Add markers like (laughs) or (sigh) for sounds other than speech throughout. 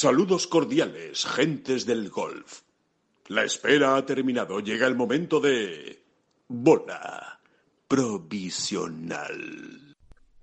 Saludos cordiales, gentes del golf. La espera ha terminado. Llega el momento de... Bola provisional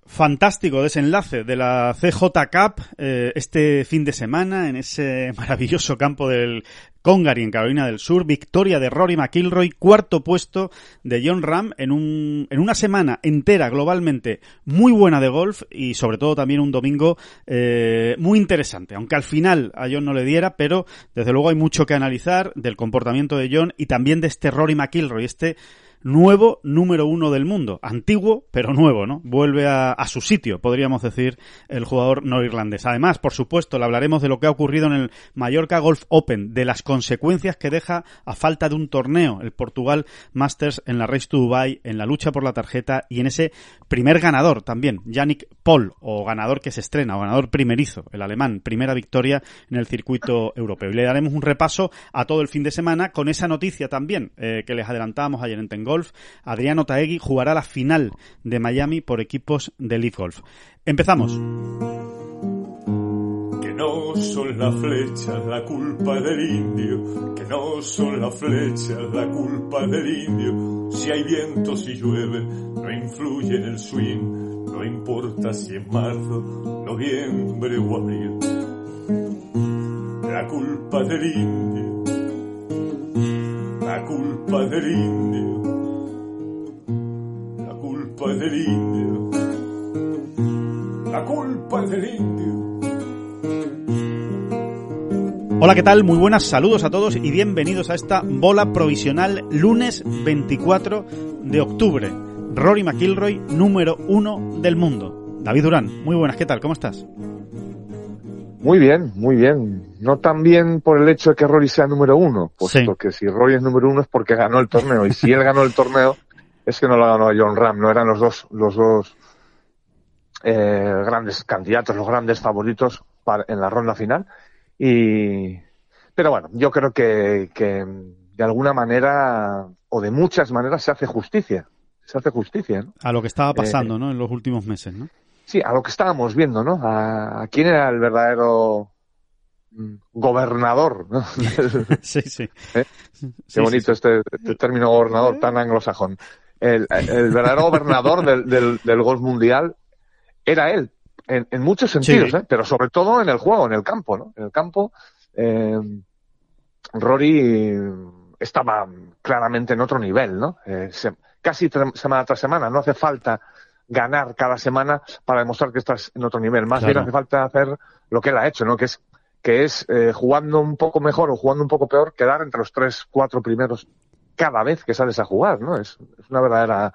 fantástico desenlace de la CJ Cup eh, este fin de semana en ese maravilloso campo del Congari en Carolina del Sur, victoria de Rory McIlroy, cuarto puesto de John Ram en, un, en una semana entera globalmente muy buena de golf y sobre todo también un domingo eh, muy interesante, aunque al final a John no le diera, pero desde luego hay mucho que analizar del comportamiento de John y también de este Rory McIlroy, este nuevo número uno del mundo. Antiguo, pero nuevo, ¿no? Vuelve a, su sitio, podríamos decir, el jugador no irlandés. Además, por supuesto, le hablaremos de lo que ha ocurrido en el Mallorca Golf Open, de las consecuencias que deja a falta de un torneo, el Portugal Masters en la Race to Dubai, en la lucha por la tarjeta y en ese primer ganador también, Yannick Paul, o ganador que se estrena, o ganador primerizo, el alemán, primera victoria en el circuito europeo. Y le daremos un repaso a todo el fin de semana con esa noticia también eh, que les adelantábamos ayer en Tengo Adriano Taegui jugará la final de Miami por equipos de Leaf Golf. Empezamos. Que no son las flechas la culpa del indio, que no son las flechas la culpa del indio. Si hay viento, si llueve, no influye en el swing, no importa si es marzo, noviembre o abril. La culpa del indio, la culpa del indio culpa es del indio. La culpa es del indio. Hola, ¿qué tal? Muy buenas, saludos a todos y bienvenidos a esta bola provisional lunes 24 de octubre. Rory McIlroy, número uno del mundo. David Durán, muy buenas, ¿qué tal? ¿Cómo estás? Muy bien, muy bien. No tan bien por el hecho de que Rory sea número uno, puesto que si Rory es número uno es porque ganó el torneo. Y si él ganó el torneo, es que no lo ganó John Ram, no eran los dos, los dos eh, grandes candidatos, los grandes favoritos para, en la ronda final. Y, pero bueno, yo creo que, que de alguna manera, o de muchas maneras, se hace justicia. Se hace justicia, ¿no? A lo que estaba pasando, eh, ¿no? En los últimos meses, ¿no? Sí, a lo que estábamos viendo, ¿no? A, quién era el verdadero mm, gobernador, ¿no? (laughs) sí, sí. (laughs) ¿Eh? Qué bonito Este, este, término gobernador tan anglosajón el, verdadero gobernador del, del, golf mundial era él, en, muchos sentidos, ¿eh? pero sobre todo en el juego, en el campo, ¿no? En el campo, eh, Rory estaba claramente en otro nivel, ¿no? Eh, casi semana tras semana, no hace falta ganar cada semana para demostrar que estás en otro nivel, más bien hace falta hacer lo que él ha hecho, ¿no? Que es que es jugando un poco mejor o jugando un poco peor, quedar entre los tres, cuatro primeros cada vez que sales a jugar, ¿no? Es, una verdadera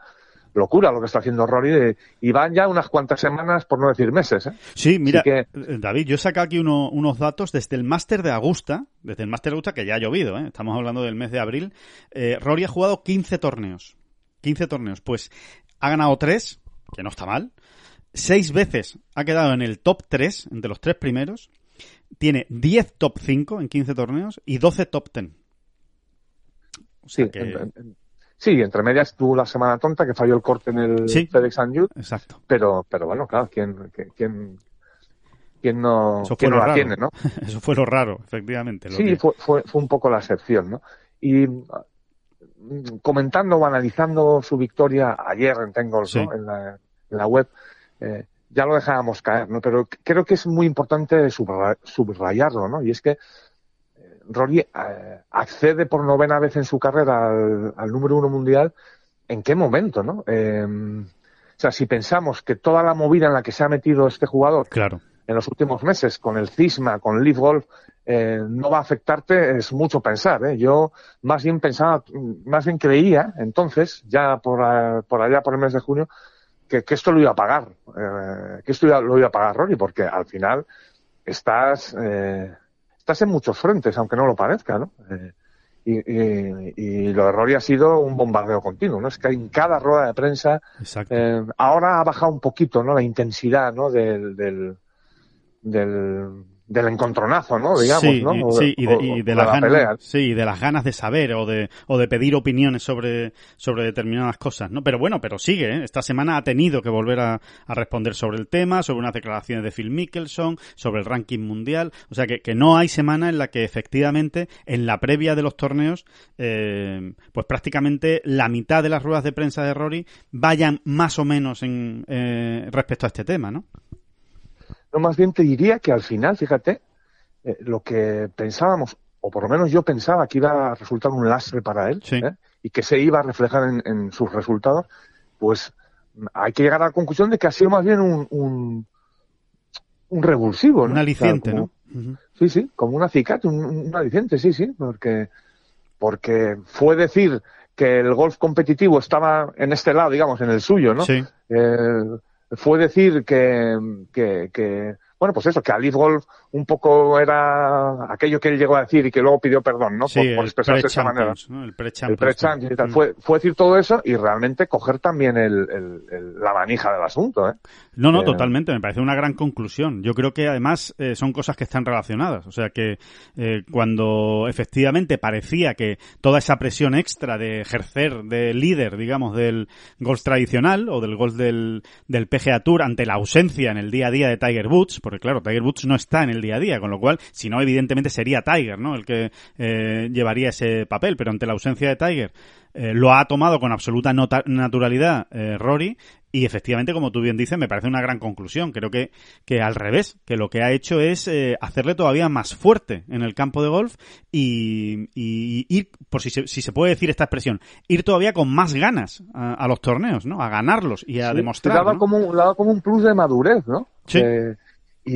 locura lo que está haciendo Rory y van ya unas cuantas semanas, por no decir meses. ¿eh? Sí, mira, eh, David, yo saco aquí unos datos desde el Máster de Augusta, desde el Máster de Augusta que ya ha llovido, ¿eh? estamos hablando del mes de abril. Eh, Rory ha jugado 15 torneos. 15 torneos. Pues ha ganado 3, que no está mal. Seis veces ha quedado en el top 3, entre los tres primeros. Tiene 10 top 5 en 15 torneos y 12 top 10 sí, sí, entre medias tuvo la semana tonta que falló el corte en el FedEx Youth. Exacto. Pero, pero bueno, claro, ¿quién, quién, quién no, quién no la tiene, no? (laughs) Eso fue lo raro, efectivamente. sí, fue, fue, fue, un poco la excepción, ¿no? Y mm, comentando o analizando su victoria ayer en Tengol, en, la, en, la, web, eh, ya lo dejábamos caer, ¿no? Pero creo que es muy importante subrayarlo, ¿no? Y es que Rory eh, accede por novena vez en su carrera al, número uno mundial, ¿en qué momento, no? Em, o sea, si pensamos que toda la movida en la que se ha metido este jugador claro. en los últimos meses, con el cisma, con Leaf Golf, eh, no va a afectarte, es mucho pensar. ¿eh? Yo más bien pensaba, más bien creía entonces, ya por, por allá por el mes de junio, que, que esto lo iba a pagar, eh, que esto lo iba a pagar Rory, porque al final estás eh, estás en muchos frentes, aunque no lo parezca, ¿no? Eh, y, lo de Rory ha sido un bombardeo continuo, ¿no? Es que en cada rueda de prensa, eh, ahora ha bajado un poquito, ¿no? La intensidad, ¿no? Del, del, del encontronazo, ¿no? Digamos, sí, ¿no? sí, y de, las ganas, pelea. sí, de las ganas de saber o de, o de pedir opiniones sobre, sobre determinadas cosas, ¿no? Pero bueno, pero sigue, ¿eh? Esta semana ha tenido que volver a, a, responder sobre el tema, sobre unas declaraciones de Phil Mickelson, sobre el ranking mundial, o sea que, que no hay semana en la que efectivamente en la previa de los torneos, eh, pues prácticamente la mitad de las ruedas de prensa de Rory vayan más o menos en, eh, respecto a este tema, ¿no? No, más bien te diría que al final, fíjate, eh, lo que pensábamos, o por lo menos yo pensaba que iba a resultar un lastre para él, ¿eh? y que se iba a reflejar en, en, sus resultados, pues hay que llegar a la conclusión de que ha sido más bien un, un, un revulsivo, ¿no? Un aliciente, ¿no? Sí, sí, como un acicate, un, un, aliciente, sí, sí, porque, porque fue decir que el golf competitivo estaba en este lado, digamos, en el suyo, ¿no? Sí. Eh, fue decir que, que, que, bueno, pues eso, que Alif Golf un poco era aquello que él llegó a decir y que luego pidió perdón, ¿no? Sí, por, por expresarse de esa manera. ¿no? El pre El pre y tal. Fue, fue decir todo eso y realmente coger también el, el, el, la manija del asunto, ¿eh? No, no, Eh, totalmente. Me parece una gran conclusión. Yo creo que además eh, son cosas que están relacionadas. O sea que eh, cuando efectivamente parecía que toda esa presión extra de ejercer de líder, digamos, del golf tradicional o del golf del, del PGA Tour ante la ausencia en el día a día de Tiger Woods, porque claro, Tiger Woods no está en el día a día, con lo cual, si no, evidentemente sería Tiger, ¿no? El que eh, llevaría ese papel, pero ante la ausencia de Tiger eh, lo ha tomado con absoluta nota naturalidad eh, Rory y efectivamente, como tú bien dices, me parece una gran conclusión. Creo que, que al revés, que lo que ha hecho es eh, hacerle todavía más fuerte en el campo de golf y, y ir, por si se, si se puede decir esta expresión, ir todavía con más ganas a, a los torneos, ¿no? A ganarlos y a sí, demostrar. Le ¿no? como, le daba como un plus de madurez, ¿no? Sí.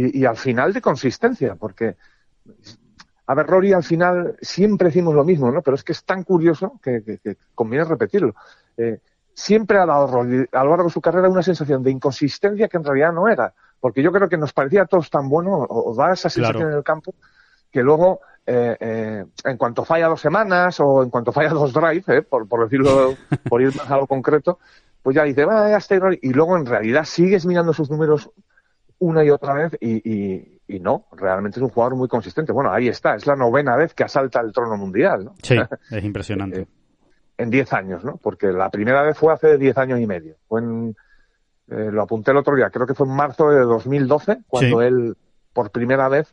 Y, y al final de consistencia, porque a ver, Rory, al final siempre decimos lo mismo, ¿no? Pero es que es tan curioso que, que, que conviene repetirlo. Eh, siempre ha dado Rory, a lo largo de su carrera una sensación de inconsistencia que en realidad no era. Porque yo creo que nos parecía a todos tan bueno, o, o da esa sensación Claro. en el campo, que luego, eh, eh, en cuanto falla dos semanas o en cuanto falla dos drives, eh, por, por decirlo, por ir más a lo concreto, pues ya dice, va, ya está Rory. Y luego en realidad sigues mirando sus números una y otra vez y, y, y no, realmente es un jugador muy consistente. Bueno, ahí está, es la novena vez que asalta el trono mundial, ¿no? Sí, (laughs) es impresionante. Eh, en 10 años, ¿no? Porque la primera vez fue hace 10 años y medio. Fue en, eh, lo apunté el otro día, creo que fue en marzo de 2012, cuando Sí. él por primera vez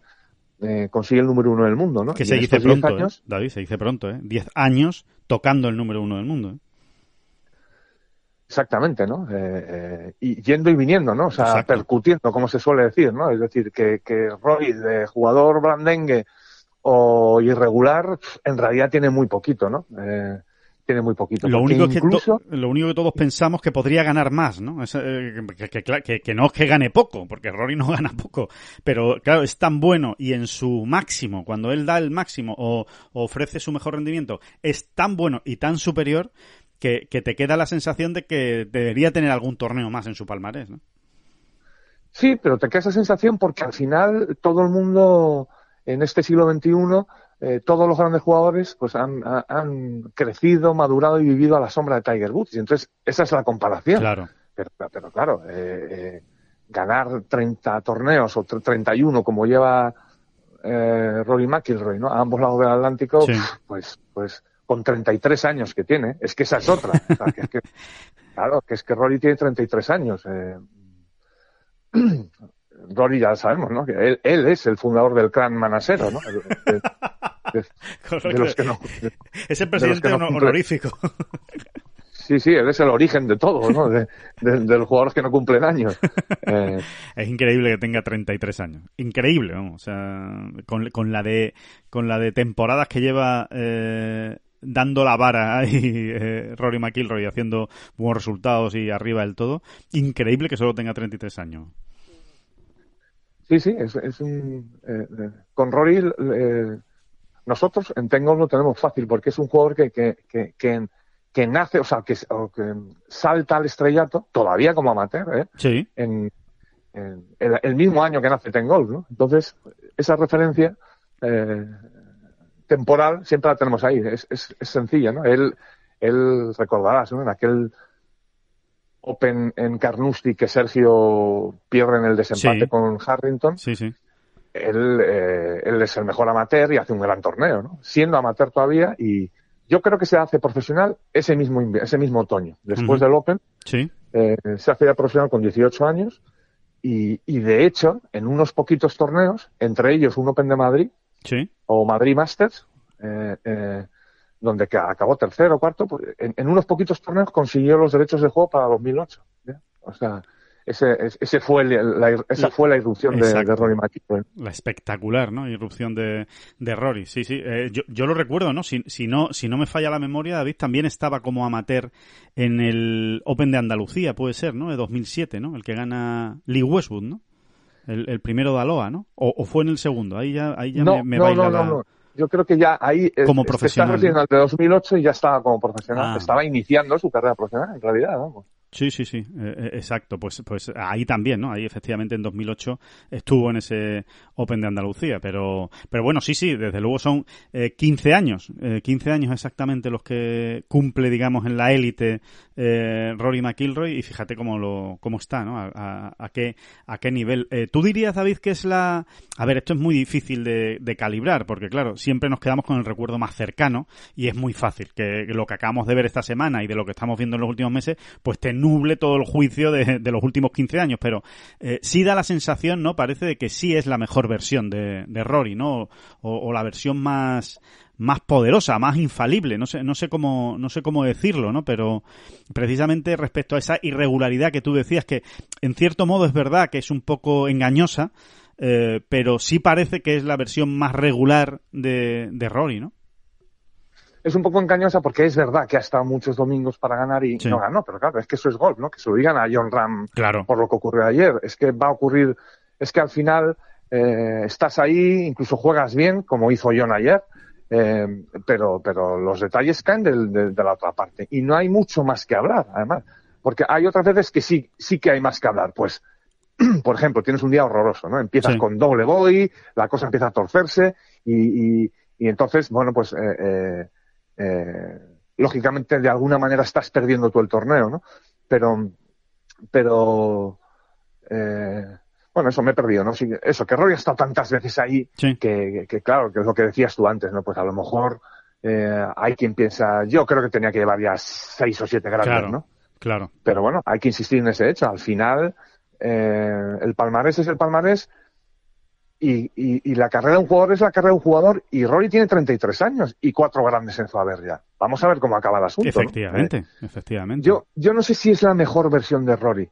eh, consigue el número uno del mundo, ¿no? que Y se dice estos 10 pronto, años, ¿eh? David, se dice pronto, ¿eh? Diez años tocando el número uno del mundo, ¿eh? Exactamente, ¿no? Eh, eh, y yendo y viniendo, ¿no? O sea, Exacto. percutiendo, como se suele decir, ¿no? Es decir, que, que Roy, de jugador blandengue o irregular, en realidad tiene muy poquito, ¿no? Eh, tiene muy poquito. Lo único, que incluso, lo único que todos pensamos que podría ganar más, ¿no? Es, eh, que, que- que- que- que no es que gane poco, porque Rory no (laughs) gana poco, pero claro, es tan bueno y en su máximo, cuando él da el máximo o, o ofrece su mejor rendimiento, es tan bueno y tan superior que, que te queda la sensación de que debería tener algún torneo más en su palmarés, ¿no? Sí, pero te queda esa sensación porque al final todo el mundo en este siglo XXI, eh, todos los grandes jugadores, pues han, ha- han crecido, madurado y vivido a la sombra de Tiger Woods. Y entonces esa es la comparación. Claro. Pero, pero claro, eh, eh, ganar 30 torneos o tre- 31 como lleva eh, Rory McIlroy, ¿no? A ambos lados del Atlántico, Sí. pues, pues con 33 años que tiene, es que esa es otra. O sea, que es que, (laughs) claro, que es que Rory tiene 33 años. Eh, (clears throat) Rory ya sabemos, ¿no? Que él, él es el fundador del clan manasero, ¿no? De, de- de- de (laughs) los que no, Es el presidente no honorífico. sí, sí, él es el origen de todo, ¿no? De, de- de los jugadores que no cumplen años. Eh, (laughs) Es increíble que tenga 33 años. Increíble, vamos. O sea, con, con la de con la de temporadas que lleva eh, dando la vara (laughs) ahí eh, Rory McIlroy haciendo buenos resultados y arriba del todo. Increíble que solo tenga 33 años. Sí, sí, es, es un. eh, eh, con Rory, eh, nosotros en Tengol lo tenemos fácil porque es un jugador que, que, que, que, que nace, o sea, que, o que salta al estrellato, todavía como amateur, ¿eh? Sí. en, en el, el mismo año que nace Tengol, ¿no? Entonces, esa referencia eh, temporal siempre la tenemos ahí, es, es, es sencilla, ¿no? Él, él recordarás, ¿no? En aquel Open en Carnoustie que Sergio pierde en el desempate Sí. con Harrington, Sí, sí. él, eh, él es el mejor amateur y hace un gran torneo, ¿no? Siendo amateur todavía y yo creo que se hace profesional ese mismo, ese mismo otoño. Después del Open, sí. eh, se hace ya profesional con 18 años y, y, de hecho, en unos poquitos torneos, entre ellos un Open de Madrid sí. o Madrid Masters, eh, eh, donde acabó tercero o cuarto, pues, en, en, unos poquitos torneos consiguió los derechos de juego para 2008. ¿ya? O sea, ese, ese fue la, esa fue la irrupción de, de, Rory McIlroy. La espectacular, ¿no? Irrupción de, de Rory, sí, sí. Eh, yo, yo, lo recuerdo, ¿no? Si, si ¿no? si no me falla la memoria, David también estaba como amateur en el Open de Andalucía, puede ser, ¿no? De 2007, ¿no? El que gana Lee Westwood, ¿no? El, el primero de Aloha, ¿no? O, o, fue en el segundo, ahí ya, ahí ya no, me, me no, baila no, la... no, no. Yo creo que ya ahí como profesional está de 2008 y ya estaba como profesional. Ah. Estaba iniciando su carrera profesional, en realidad, vamos. Sí, sí, sí, eh, exacto. Pues, pues ahí también, ¿no? Ahí efectivamente en 2008 estuvo en ese Open de Andalucía. Pero, pero bueno, sí, sí, desde luego son eh, 15 años, eh, 15 años exactamente los que cumple, digamos, en la élite eh, Rory McIlroy y fíjate cómo lo, cómo está, ¿no? A, qué, a qué nivel. Eh, Tú dirías, David, que es la, a ver, esto es muy difícil de, de, calibrar porque claro, siempre nos quedamos con el recuerdo más cercano y es muy fácil que lo que acabamos de ver esta semana y de lo que estamos viendo en los últimos meses, pues te nuble todo el juicio de, los últimos 15 años, pero eh, sí da la sensación, ¿no? Parece de que sí es la mejor versión de, de Rory, ¿no? O, o, la versión más más poderosa, más infalible, no sé, no sé cómo, no sé cómo decirlo, ¿no? Pero precisamente respecto a esa irregularidad que tú decías, que en cierto modo es verdad que es un poco engañosa, eh, pero sí parece que es la versión más regular de, de Rory, ¿no? Es un poco engañosa porque es verdad que ha estado muchos domingos para ganar y sí. no ganó, pero claro, es que eso es golf, ¿no? Que se lo digan a John Ram claro. por lo que ocurrió ayer. Es que va a ocurrir, es que al final eh, estás ahí, incluso juegas bien, como hizo John ayer, eh, pero, pero los detalles caen de, de, de, la otra parte. Y no hay mucho más que hablar, además. Porque hay otras veces que sí, sí que hay más que hablar. Pues, (clears throat) por ejemplo, tienes un día horroroso, ¿no? Empiezas sí. con doble bogey, la cosa empieza a torcerse y, y, y entonces, bueno, pues, eh, eh lógicamente de alguna manera estás perdiendo tú el torneo, ¿no? Pero, pero, eh, bueno, eso me he perdido, ¿no? Eso, que Rory ha estado tantas veces ahí sí. que, que, claro, que es lo que decías tú antes, ¿no? Pues a lo mejor eh, hay quien piensa, yo creo que tenía que llevar ya seis o siete grandes, claro, ¿no? Claro. Pero bueno, hay que insistir en ese hecho. Al final, eh, el palmarés es el palmarés y, y, y, la carrera de un jugador es la carrera de un jugador y Rory tiene 33 años y cuatro grandes en su haber ya. Vamos a ver cómo acaba el asunto. Efectivamente, ¿no? efectivamente. Yo, yo no sé si es la mejor versión de Rory.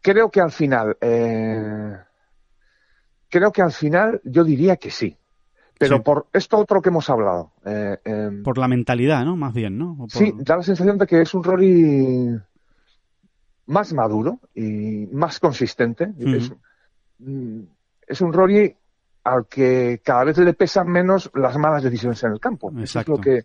Creo que al final, eh, creo que al final yo diría que sí. Pero sí. por esto otro que hemos hablado. Eh, eh, por la mentalidad, ¿no? Más bien, ¿no? Por... Sí, da la sensación de que es un Rory más maduro y más consistente. Uh -huh. es, es un Rory al que cada vez le pesan menos las malas decisiones en el campo. Exacto. es lo que.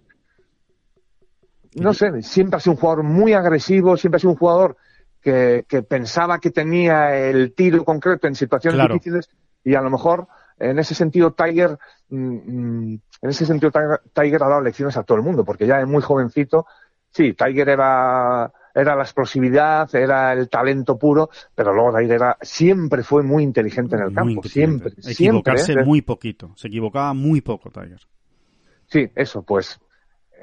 No sé, siempre ha sido un jugador muy agresivo, siempre ha sido un jugador que, que pensaba que tenía el tiro concreto en situaciones claro. difíciles y a lo mejor en ese sentido Tiger, mmm, en ese sentido Tiger, Tiger ha dado lecciones a todo el mundo, porque ya es muy jovencito, sí, Tiger era era la explosividad, era el talento puro, pero luego Tiger era, siempre fue muy inteligente en el campo, siempre. Equivocarse siempre, ¿eh? muy poquito, se equivocaba muy poco Tiger. Sí, eso, pues,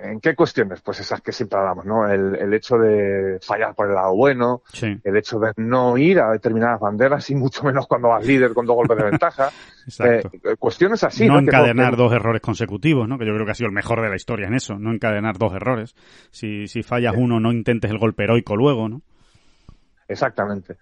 ¿en qué cuestiones? Pues esas que siempre hablamos, ¿no? El, el hecho de fallar por el lado bueno, sí. el hecho de no ir a determinadas banderas y mucho menos cuando vas líder con dos golpes de ventaja. (laughs) Exacto. Eh, cuestiones así. No, ¿no? encadenar que, dos errores consecutivos, ¿no? Que yo creo que ha sido el mejor de la historia en eso, no encadenar dos errores. Si, si fallas sí. uno, no intentes el golpe heroico luego, ¿no? Exactamente.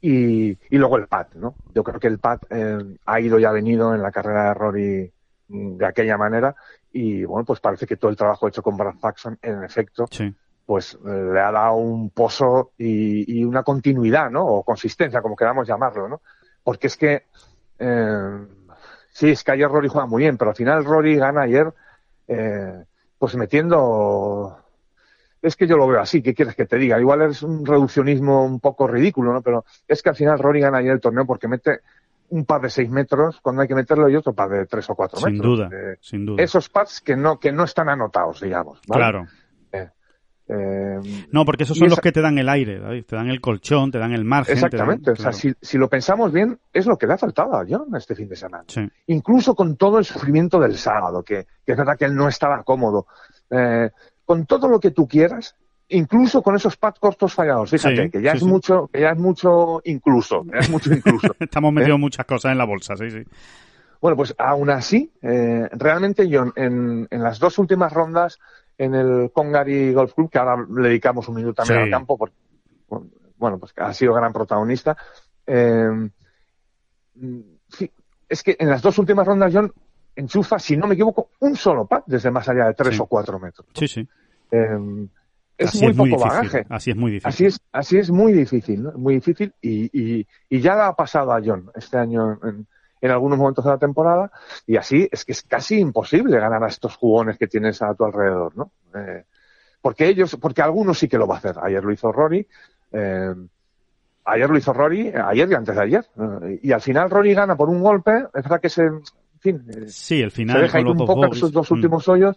Y, y luego el pat, ¿no? Yo creo que el pat eh, ha ido y ha venido en la carrera de Rory de aquella manera y bueno, pues parece que todo el trabajo hecho con Brad Faxon, en efecto, sí. pues eh, le ha dado un pozo y, y, una continuidad, ¿no? O consistencia, como queramos llamarlo, ¿no? Porque es que, eh, sí, es que ayer Rory juega muy bien, pero al final Rory gana ayer, eh, pues metiendo, es que yo lo veo así, ¿qué quieres que te diga? Igual es un reduccionismo un poco ridículo, ¿no? Pero es que al final Rory gana ayer el torneo porque mete un par de seis metros cuando hay que meterlo y otro par de tres o cuatro sin metros. Duda, eh, sin duda. Esos pads que no, que no están anotados, digamos. ¿vale? Claro. Eh, Eh, no, porque esos son los que te dan el aire, David. Te dan el colchón, te dan el margen. Exactamente. o sea, si, si, lo pensamos bien, es lo que le ha faltado a John este fin de semana. Incluso con todo el sufrimiento del sábado, que, que, es verdad que él no estaba cómodo. Con todo lo que tú quieras, incluso con esos pads cortos fallados. Fíjate, que ya es mucho, que ya es mucho incluso, es mucho incluso. (laughs) Estamos metiendo ¿Eh? muchas cosas en la bolsa, sí, sí. Bueno, pues aún así, eh, realmente John, en, en las dos últimas rondas en el Congari Golf Club, que ahora le dedicamos un minuto también al campo, porque, bueno, pues ha sido gran protagonista. Eh, es que en las dos últimas rondas John enchufa, si no me equivoco, un solo pad desde más allá de tres o cuatro metros. Sí, sí. Es muy poco bagaje. Así es muy difícil. Así es, así es muy difícil, ¿no? Muy difícil y, y, y ya ha pasado a John este año en, en algunos momentos de la temporada y así es que es casi imposible ganar a estos jugones que tienes a tu alrededor, ¿no? Eh, porque ellos, porque algunos sí que lo va a hacer. Ayer lo hizo Rory, eh, ayer lo hizo Rory, ayer y antes de ayer. Eh, y al final Rory gana por un golpe, es verdad que se, en fin, eh, sí, el final se deja ir un poco en sus dos últimos mm. hoyos,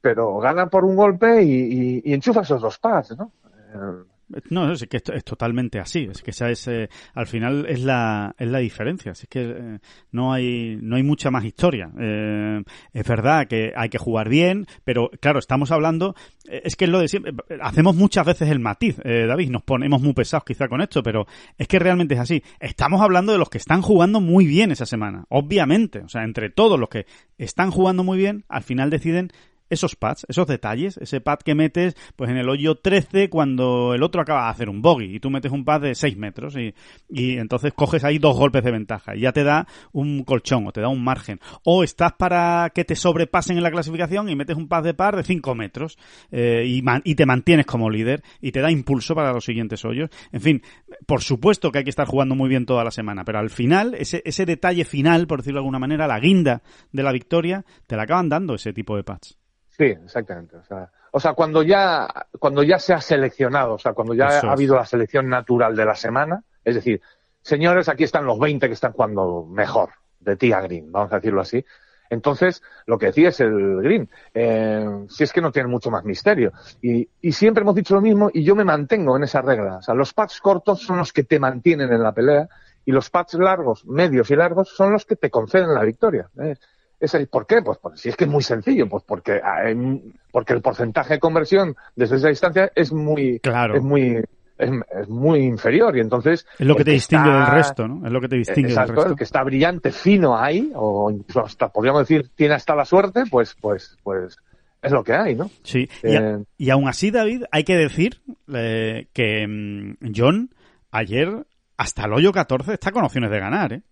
pero gana por un golpe y, y, enchufa esos dos pads, ¿no? Eh, no, es que es, es totalmente así. Es que esa es, eh, al final es la, es la diferencia. Es que eh, no hay, no hay mucha más historia. Eh, es verdad que hay que jugar bien, pero claro, estamos hablando, es que es lo de siempre. Hacemos muchas veces el matiz, David, nos ponemos muy pesados quizá con esto, pero es que realmente es así. Estamos hablando de los que están jugando muy bien esa semana, obviamente. O sea, entre todos los que están jugando muy bien, al final deciden esos pads, esos detalles, ese pad que metes pues en el hoyo 13 cuando el otro acaba de hacer un bogey y tú metes un pad de 6 metros y, y entonces coges ahí dos golpes de ventaja y ya te da un colchón o te da un margen. O estás para que te sobrepasen en la clasificación y metes un pad de par de 5 metros eh, y, y te mantienes como líder y te da impulso para los siguientes hoyos. En fin, por supuesto que hay que estar jugando muy bien toda la semana, pero al final, ese, ese detalle final, por decirlo de alguna manera, la guinda de la victoria, te la acaban dando ese tipo de pads. Sí, exactamente. O sea, o sea, cuando ya, cuando ya se ha seleccionado, o sea, cuando ya ha habido la selección natural de la semana, es decir, señores, aquí están los 20 que están jugando mejor, de tía Green, vamos a decirlo así. Entonces, lo que decía es el Green. Eh, si es que no tiene mucho más misterio. Y, y, siempre hemos dicho lo mismo y yo me mantengo en esa regla. O sea, los pads cortos son los que te mantienen en la pelea y los pads largos, medios y largos son los que te conceden la victoria. ¿Eh? ¿Por qué? Pues, pues, si es que es muy sencillo, pues porque, porque el porcentaje de conversión desde esa distancia es muy, claro. es muy, es, muy inferior y entonces es lo que te distingue del resto, ¿no? Es lo que te distingue exacto, del resto. el que está brillante, fino ahí, o incluso hasta podríamos decir tiene hasta la suerte, pues, pues, pues es lo que hay, ¿no? Sí. Eh, y, y, aún así, David, hay que decir eh, que mm, John ayer hasta el hoyo 14 está con opciones de ganar, ¿eh?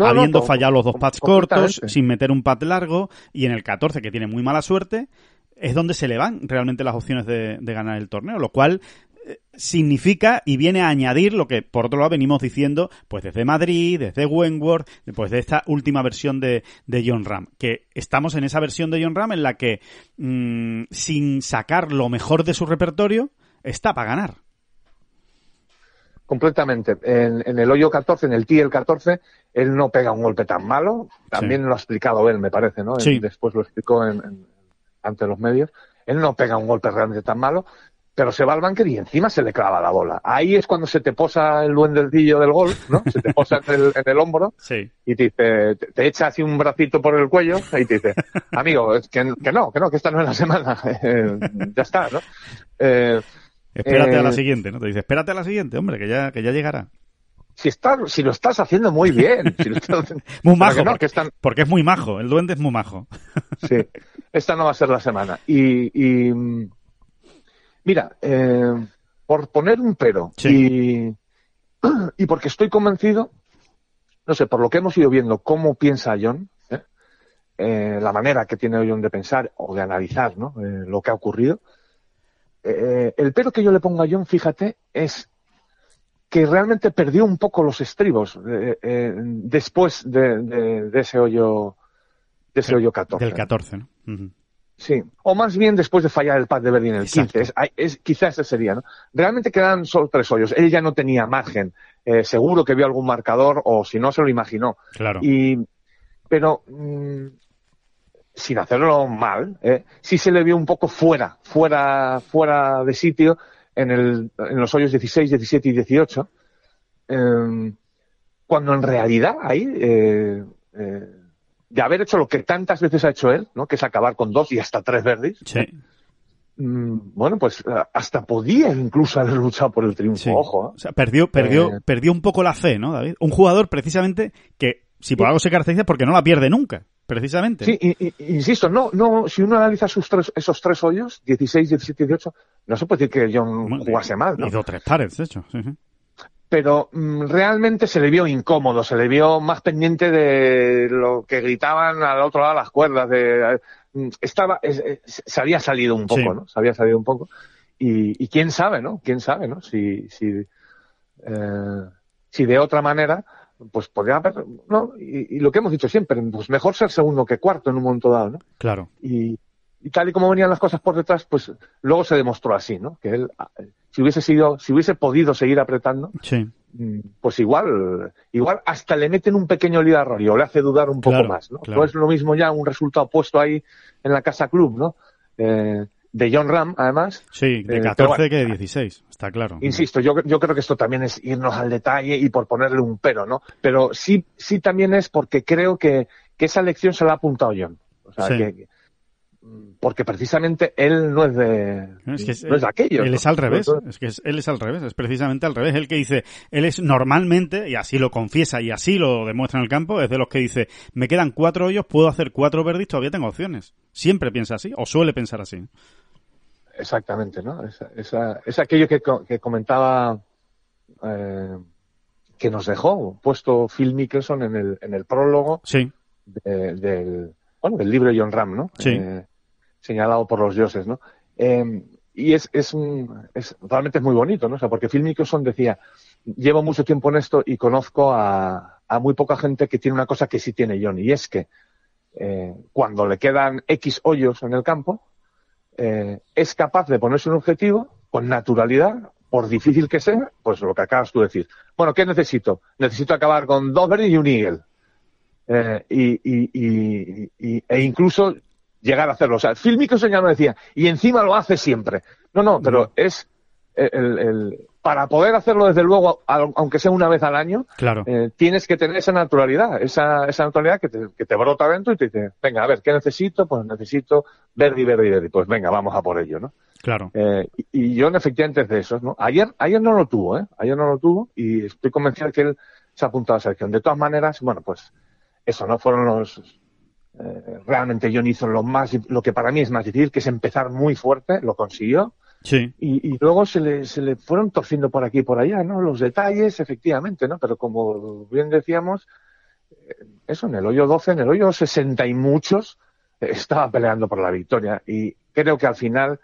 Habiendo fallado los dos pads cortos, sin meter un pad largo, y en el 14, que tiene muy mala suerte, es donde se le van realmente las opciones de, ganar el torneo, lo cual eh, significa y viene a añadir lo que por otro lado venimos diciendo pues desde Madrid, desde Wentworth, después de esta última versión de, de, John Ram, que estamos en esa versión de John Ram en la que mmm, sin sacar lo mejor de su repertorio está para ganar. Completamente. En, en el hoyo 14, en el el 14, él no pega un golpe tan malo. También sí. lo ha explicado él, me parece, ¿no? Sí. Después lo explicó en, en, ante los medios. Él no pega un golpe realmente tan malo, pero se va al bunker y encima se le clava la bola. Ahí es cuando se te posa el duendecillo del golf, ¿no? Se te posa en el, en el hombro (laughs) sí. y te, dice, te, te, echa así un bracito por el cuello y te dice, amigo, que, que no, que no, que esta no es la semana. (laughs) ya está, ¿no? Eh, Espérate eh, a la siguiente, ¿no? Te dice, espérate a la siguiente, hombre, que ya, que ya llegará. Si, está, si lo estás haciendo muy bien. Si estás... (laughs) muy majo, no, porque, están... porque, es muy majo, el duende es muy majo. sí, esta no va a ser la semana. Y, y mira, eh, por poner un pero, sí. y, y porque estoy convencido, no sé, por lo que hemos ido viendo cómo piensa John, ¿eh? Eh, la manera que tiene John de pensar o de analizar ¿no? lo que ha ocurrido, eh, el pero que yo le pongo a John, fíjate, es que realmente perdió un poco los estribos eh, eh, después de, de, de, ese hoyo de ese hoyo 14. Del 14, ¿no? Uh -huh. Sí, o más bien después de fallar el pad de Berlín en el Exacto. 15. Es, es, quizás ese sería, ¿no? Realmente quedan solo tres hoyos. Él ya no tenía margen. Eh, seguro que vio algún marcador o si no se lo imaginó. Claro. Y, pero mmm, sin hacerlo mal, ¿eh? sí se le vio un poco fuera, fuera, fuera de sitio en, el, en los hoyos 16, 17 y 18, eh, cuando en realidad ahí, eh, eh, de haber hecho lo que tantas veces ha hecho él, ¿no? que es acabar con dos y hasta tres verdes, Sí. mm, bueno, pues eh, hasta podía incluso haber luchado por el triunfo, Sí. ojo. O sea, perdió, perdió, perdió un poco la fe, ¿no, David? Un jugador precisamente que, si por algo se caracteriza, es porque no la pierde nunca, precisamente. Sí, y- y- insisto, no, no, si uno analiza sus tres, esos tres hoyos, 16, 17 y 18, no se puede decir que John Bueno, jugase mal, ¿no? Hizo tres pares, de hecho. Sí, sí. Pero mm, realmente se le vio incómodo, se le vio más pendiente de lo que gritaban al otro lado de las cuerdas, de, mm, estaba, es- es- se había salido un poco, Sí. ¿no? Se había salido un poco. Y, y quién sabe, ¿no? Quién sabe, ¿no? Si, si, eh, si de otra manera, pues podría haber, ¿no? Y, y lo que hemos dicho siempre, pues mejor ser segundo que cuarto en un momento dado, ¿no? Claro. y, y tal y como venían las cosas por detrás, pues luego se demostró así, ¿no? Que él, ah, si hubiese sido, si hubiese podido seguir apretando, Sí. mm, pues igual, igual hasta le meten un pequeño Rory o le hace dudar un poco más, ¿no? claro. No es lo mismo ya un resultado puesto ahí en la casa club, ¿no? Eh, de John Ram, además. Sí, de Eh, 14 pero bueno, que de 16, está claro. Insisto, yo, yo creo que esto también es irnos al detalle y por ponerle un pero, ¿no? Pero sí, sí también es porque creo que, que esa lección se la ha apuntado John. O sea, Sí. que- porque precisamente él no es de, Es que es, no es de aquello. Él ¿no? es al revés. Es que es- él es al revés. Es precisamente al revés. El que dice, él es normalmente, y así lo confiesa y así lo demuestra en el campo, es de los que dice, me quedan cuatro hoyos, puedo hacer cuatro verdis, todavía tengo opciones. Siempre piensa así, o suele pensar así. Exactamente, ¿no? Es, esa- es aquello que, que comentaba, eh, que nos dejó puesto Phil Mickelson en el, en el prólogo Sí, de- del, bueno, del libro de John Ram, ¿no? Sí. Eh, señalado por los dioses, ¿no? Eh, y es, es un, es, realmente es muy bonito, ¿no? O sea, porque Phil Mickelson decía, llevo mucho tiempo en esto y conozco a, a muy poca gente que tiene una cosa que sí tiene John, y es que eh, cuando le quedan X hoyos en el campo, eh, es capaz de ponerse un objetivo con naturalidad, por difícil que sea, pues lo que acabas tú de decir. Bueno, ¿qué necesito? Necesito acabar con dos y un eagle. Eh, y, y- y- e incluso llegar a hacerlo. O sea, Phil Mickelson ya lo decía, y encima lo hace siempre. No, no, pero es el, el- para poder hacerlo desde luego, aunque sea una vez al año, claro. eh, tienes que tener esa naturalidad, esa, esa naturalidad que te, que te brota dentro y te dice, venga, a ver, ¿qué necesito? Pues necesito verde y verde y verde. Pues venga, vamos a por ello, ¿no? Claro. Eh, y, y John efectivamente es de esos, ¿no? Ayer, ayer no lo tuvo, ¿eh? Ayer no lo tuvo y estoy convencido de que él se ha apuntado a la selección. De todas maneras, bueno, pues eso, ¿no? Fueron los... eh, realmente John hizo lo más, lo que para mí es más difícil, que es empezar muy fuerte, lo consiguió. Sí. Y, y luego se le, se le fueron torciendo por aquí y por allá, ¿no? Los detalles, efectivamente, ¿no? Pero como bien decíamos, eh, eso, en el hoyo 12, en el hoyo 60 y muchos, eh, estaba peleando por la victoria. Y creo que al final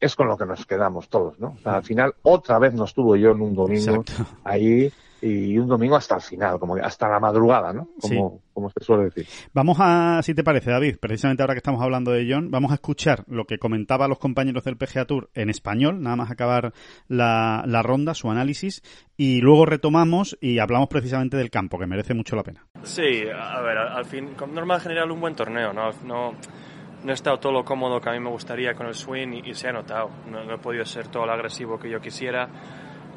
es con lo que nos quedamos todos, ¿no? O sea, al final otra vez nos tuvo yo en un domingo Exacto. ahí y un domingo hasta el final, como que hasta la madrugada, ¿no? Como, como se suele decir. Vamos a, si te parece, David, precisamente ahora que estamos hablando de John, vamos a escuchar lo que comentaba los compañeros del PGA Tour en español, nada más acabar la, la ronda, su análisis, y luego retomamos y hablamos precisamente del campo, que merece mucho la pena. Sí, a ver, al fin, como normal general un buen torneo, ¿no? No, no he estado todo lo cómodo que a mí me gustaría con el swing y, y se ha notado. No, no he podido ser todo lo agresivo que yo quisiera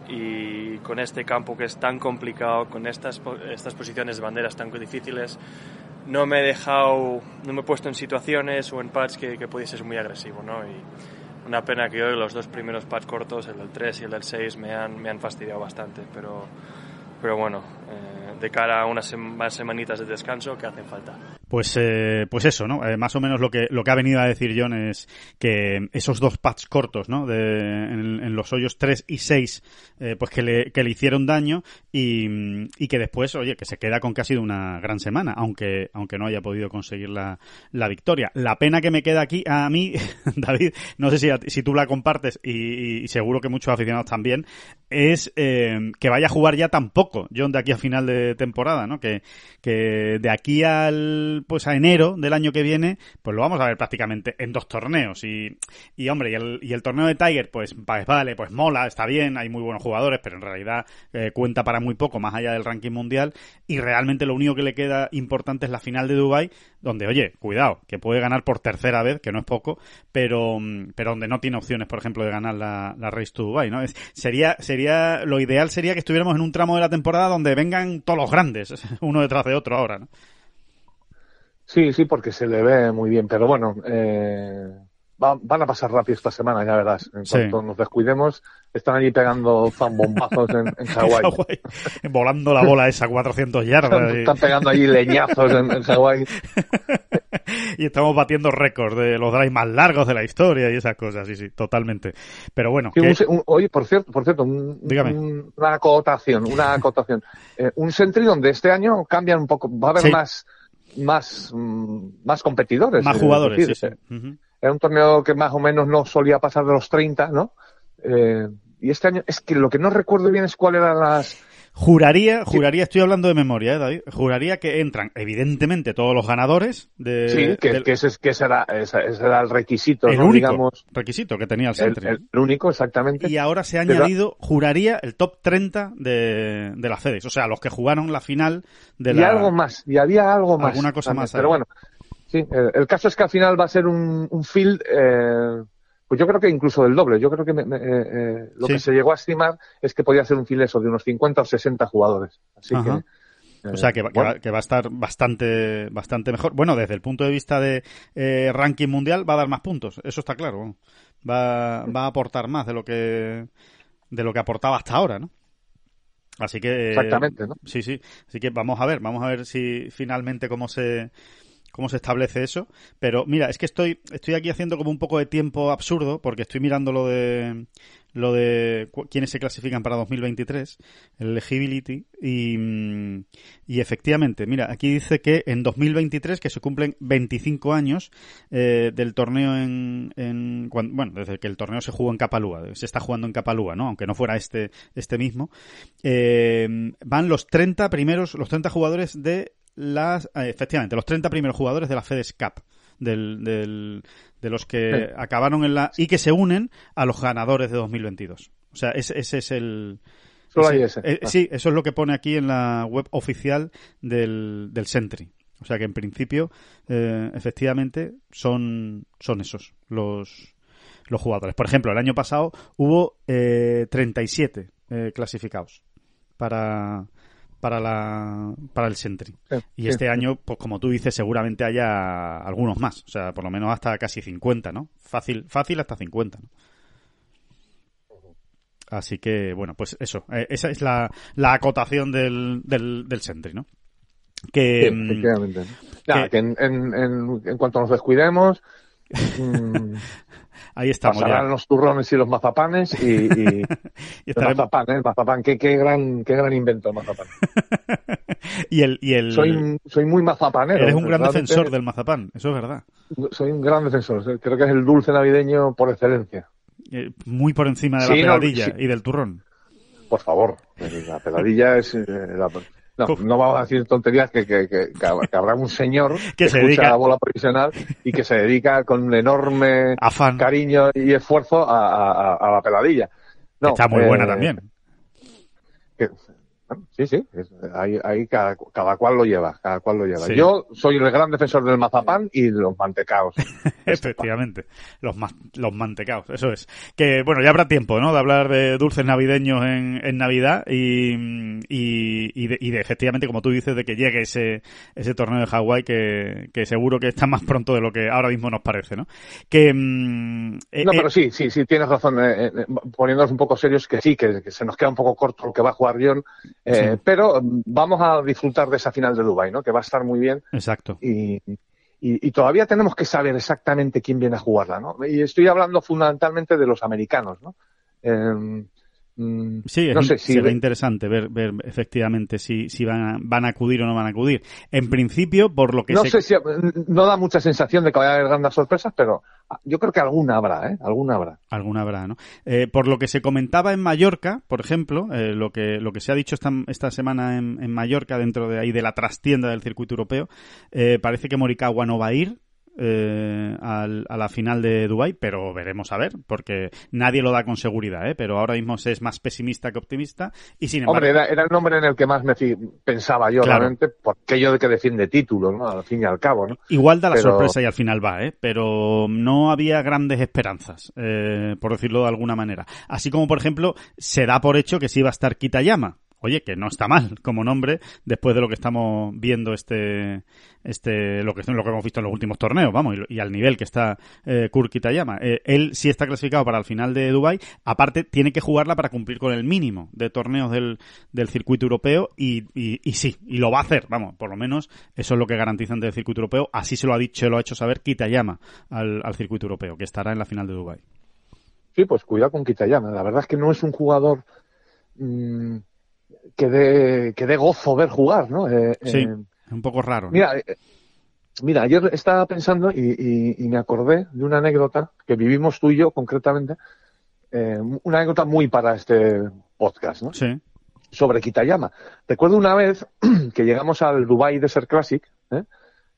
y con este campo que es tan complicado, con estas, estas posiciones de banderas tan difíciles, no me he dejado, no me he puesto en situaciones o en pads que, que pudiese ser muy agresivo, ¿no? Y una pena que hoy los dos primeros pads cortos, el del 3 y el del 6, me han, me han fastidiado bastante, pero, pero bueno, eh, de cara a unas sem- más semanitas de descanso que hacen falta. Pues, eh, pues eso, ¿no? Eh, más o menos lo que, lo que ha venido a decir John es que esos dos pads cortos, ¿no? De, en, en los hoyos 3 y 6, eh, pues que le, que le hicieron daño y, y que después, oye, que se queda con que ha sido una gran semana, aunque, aunque no haya podido conseguir la, la victoria. La pena que me queda aquí, a mí, (laughs) David, no sé si, a si tú la compartes y, y seguro que muchos aficionados también, es eh, que vaya a jugar ya tampoco, John, de aquí a final de temporada, ¿no? Que, que de aquí al pues a enero del año que viene, pues lo vamos a ver prácticamente en dos torneos. Y, y hombre, y el, y el torneo de Tiger, pues, pues vale, pues mola, está bien, hay muy buenos jugadores, pero en realidad eh, cuenta para muy poco más allá del ranking mundial. Y realmente lo único que le queda importante es la final de Dubai, donde, oye, cuidado, que puede ganar por tercera vez, que no es poco, pero, pero donde no tiene opciones, por ejemplo, de ganar la, la Race to Dubai, ¿no? Es, sería, sería, lo ideal sería que estuviéramos en un tramo de la temporada donde vengan todos los grandes, (laughs) uno detrás de otro ahora, ¿no? Sí, sí, porque se le ve muy bien, pero bueno, eh, van a pasar rápido esta semana, ya verás. En cuanto nos descuidemos, están allí pegando zambombazos en, en (laughs) Hawái. Volando la bola esa 400 yardas. Están, pegando allí leñazos en, en Hawái. (laughs) y estamos batiendo récords de los drives más largos de la historia y esas cosas, sí, sí, totalmente. Pero bueno. oye, por cierto, por cierto, una acotación, una acotación. Eh, un Sentry donde este año cambian un poco, va a haber más más, mm, más competidores. Más jugadores, sí, Era un torneo que más o menos no solía pasar de los 30, ¿no? Eh, y este año, es que lo que no recuerdo bien es cuáles eran las, Juraría, juraría, estoy hablando de memoria, ¿eh, David? Juraría que entran, evidentemente, todos los ganadores de. Sí, que, que ese, que ese, era, ese, era, el requisito, el único digamos. requisito que tenía el Sentry. El, único, exactamente. Y ahora se ha añadido, juraría, el top 30 de, de la FedEx. O sea, los que jugaron la final de la. Y algo más, y había algo más. Alguna cosa más. Pero bueno, sí, el, el, caso es que al final va a ser un, un field. Eh, pues yo creo que incluso del doble. Yo creo que me, me, eh, lo que se llegó a estimar es que podía ser un fileso de unos 50 o 60 jugadores. Así que. o sea, que, bueno. que, va, a estar bastante, bastante mejor. Bueno, desde el punto de vista de eh, ranking mundial va a dar más puntos, eso está claro. Va, va a aportar más de lo que de lo que aportaba hasta ahora, ¿no? Así que exactamente, ¿no? Sí, sí. Así que vamos a ver, vamos a ver si finalmente cómo se cómo se establece eso. Pero mira, es que estoy, estoy aquí haciendo como un poco de tiempo absurdo, porque estoy mirando lo de lo de quiénes se clasifican para 2023, el eligibility, y, mm, y efectivamente, mira, aquí dice que en 2023, que se cumplen 25 años eh, del torneo en, en, bueno, desde que el torneo se jugó en Capalúa, se está jugando en Capalúa, ¿no? Aunque no fuera este, este mismo, eh, van los 30 primeros, los 30 jugadores de las, eh, efectivamente, los 30 primeros jugadores de la FedEx Cup. Del, del, de los que acabaron en la y que se unen a los ganadores de 2022. O sea, ese, ese es el Solo hay ese. Eh, sí, eso es lo que pone aquí en la web oficial del, del Sentry. O sea que en principio, eh, efectivamente, son, son esos los, los jugadores. Por ejemplo, el año pasado hubo eh, 37 eh, clasificados para, para la para el Sentry. y este año, pues como tú dices, seguramente haya algunos más, o sea, por lo menos hasta casi 50, ¿no? Fácil fácil hasta 50, ¿no? Así que, bueno, pues eso, eh, esa es la, la acotación del, del, del Sentry, ¿no? Que, sí, efectivamente. Ya, que en, en, en, cuanto nos descuidemos, mmm, (laughs) Ahí estamos. Pasarán ya. los turrones y los mazapanes y, y, (laughs) y el mazapán, ¿eh? el mazapán. Qué, qué, gran, qué gran invento el mazapán. (laughs) y el, y el... Soy, soy muy mazapanero. Eres un gran defensor del mazapán, eso es verdad. Soy un gran defensor. Creo que es el dulce navideño por excelencia. Eh, muy por encima de la peladilla no, sí. y del turrón. Por favor, la peladilla es... Eh, la, no, no vamos a decir tonterías que, que, que, que habrá un señor que, (laughs) que se escucha dedica la bola profesional y que se dedica con un enorme Afán. cariño y esfuerzo a, a, a la peladilla. No, Está muy eh, buena también. Que, sí, sí, es, ahí, ahí cada, cada, cual lo lleva, cada cual lo lleva. Sí. Yo soy el gran defensor del mazapán y los mantecaos. (laughs) Efectivamente, los, ma los mantecaos, eso es. Que bueno, ya habrá tiempo, ¿no? De hablar de dulces navideños en, en Navidad y, y, y, de, y, de, efectivamente, como tú dices, de que llegue ese, ese torneo de Hawái que, que seguro que está más pronto de lo que ahora mismo nos parece, ¿no? Que, mm, eh, no, pero sí, sí, sí, tienes razón. Eh, eh, poniéndonos un poco serios, que sí, que, que, se nos queda un poco corto lo que va a jugar John. Eh, sí. Pero vamos a disfrutar de esa final de Dubai, ¿no? Que va a estar muy bien. Exacto. Y, y, y, todavía tenemos que saber exactamente quién viene a jugarla, ¿no? Y estoy hablando fundamentalmente de los americanos, ¿no? Eh, Mm, Sí, es no in- sé si será interesante ver, ver efectivamente si, si van, a, van a acudir o no van a acudir. En principio, por lo que no sé si no da mucha sensación de que vaya a haber grandes sorpresas, pero yo creo que alguna habrá, ¿eh? Alguna habrá. Alguna habrá, ¿no? Eh, por lo que se comentaba en Mallorca, por ejemplo, eh, lo que lo que se ha dicho esta, esta semana en, en Mallorca, dentro de ahí de la trastienda del circuito europeo, eh, parece que Morikawa no va a ir eh, al- a la final de Dubai, pero veremos a ver, porque nadie lo da con seguridad, ¿eh? Pero ahora mismo se es más pesimista que optimista y sin embargo... Hombre, era, era el nombre en el que más me pensaba yo Claro. realmente, por aquello de que defiende títulos, ¿no? Al fin y al cabo, ¿no? Igual da la Pero- sorpresa y al final va, ¿eh? Pero no había grandes esperanzas, eh, por decirlo de alguna manera. Así como, por ejemplo, se da por hecho que sí va a estar Kitayama. Oye, que no está mal como nombre después de lo que estamos viendo este, este, lo que, lo que hemos visto en los últimos torneos, vamos, y, al nivel que está eh, Kurt Kitayama. Eh, él sí está clasificado para el final de Dubai. Aparte, tiene que jugarla para cumplir con el mínimo de torneos del, del circuito europeo y, y, sí, y lo va a hacer, vamos, por lo menos eso es lo que garantizan del circuito europeo. Así se lo ha dicho, lo ha hecho saber Kitayama al, al circuito europeo, que estará en la final de Dubai. Sí, pues cuidado con Kitayama. La verdad es que no es un jugador mm, que dé que dé gozo ver jugar, ¿no? Eh, Sí, eh, es un poco raro. ¿no? Mira, eh, mira, ayer estaba pensando y, y- y me acordé de una anécdota que vivimos tú y yo concretamente, eh, una anécdota muy para este podcast, ¿no? Sí, Sobre Kitayama. Recuerdo una vez (clears throat) que llegamos al Dubai Desert Classic, ¿eh?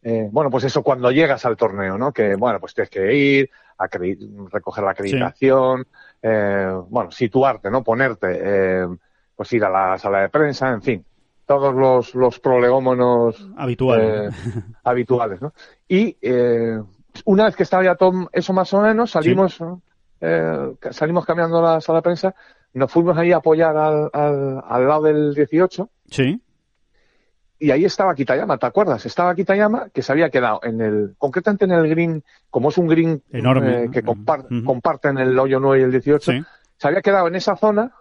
Eh, bueno, pues eso cuando llegas al torneo, ¿no? Que, bueno, pues tienes que ir, acredi- recoger la acreditación, eh, bueno, situarte, ¿no? Ponerte, eh, pues ir a la sala de prensa, en fin, todos los, los prolegómonos habitual. eh, (laughs) habituales, ¿no? Y eh, una vez que estaba ya todo eso más o menos, salimos, eh, ca- salimos cambiando la sala de prensa, nos fuimos ahí a apoyar al, al, al lado del 18 Sí, y ahí estaba Kitayama, ¿te acuerdas? Estaba Kitayama que se había quedado en el, concretamente en el green, como es un green Enorme, eh, que compar- Ujú. comparten el hoyo 9 y el 18, sí. se había quedado en esa zona,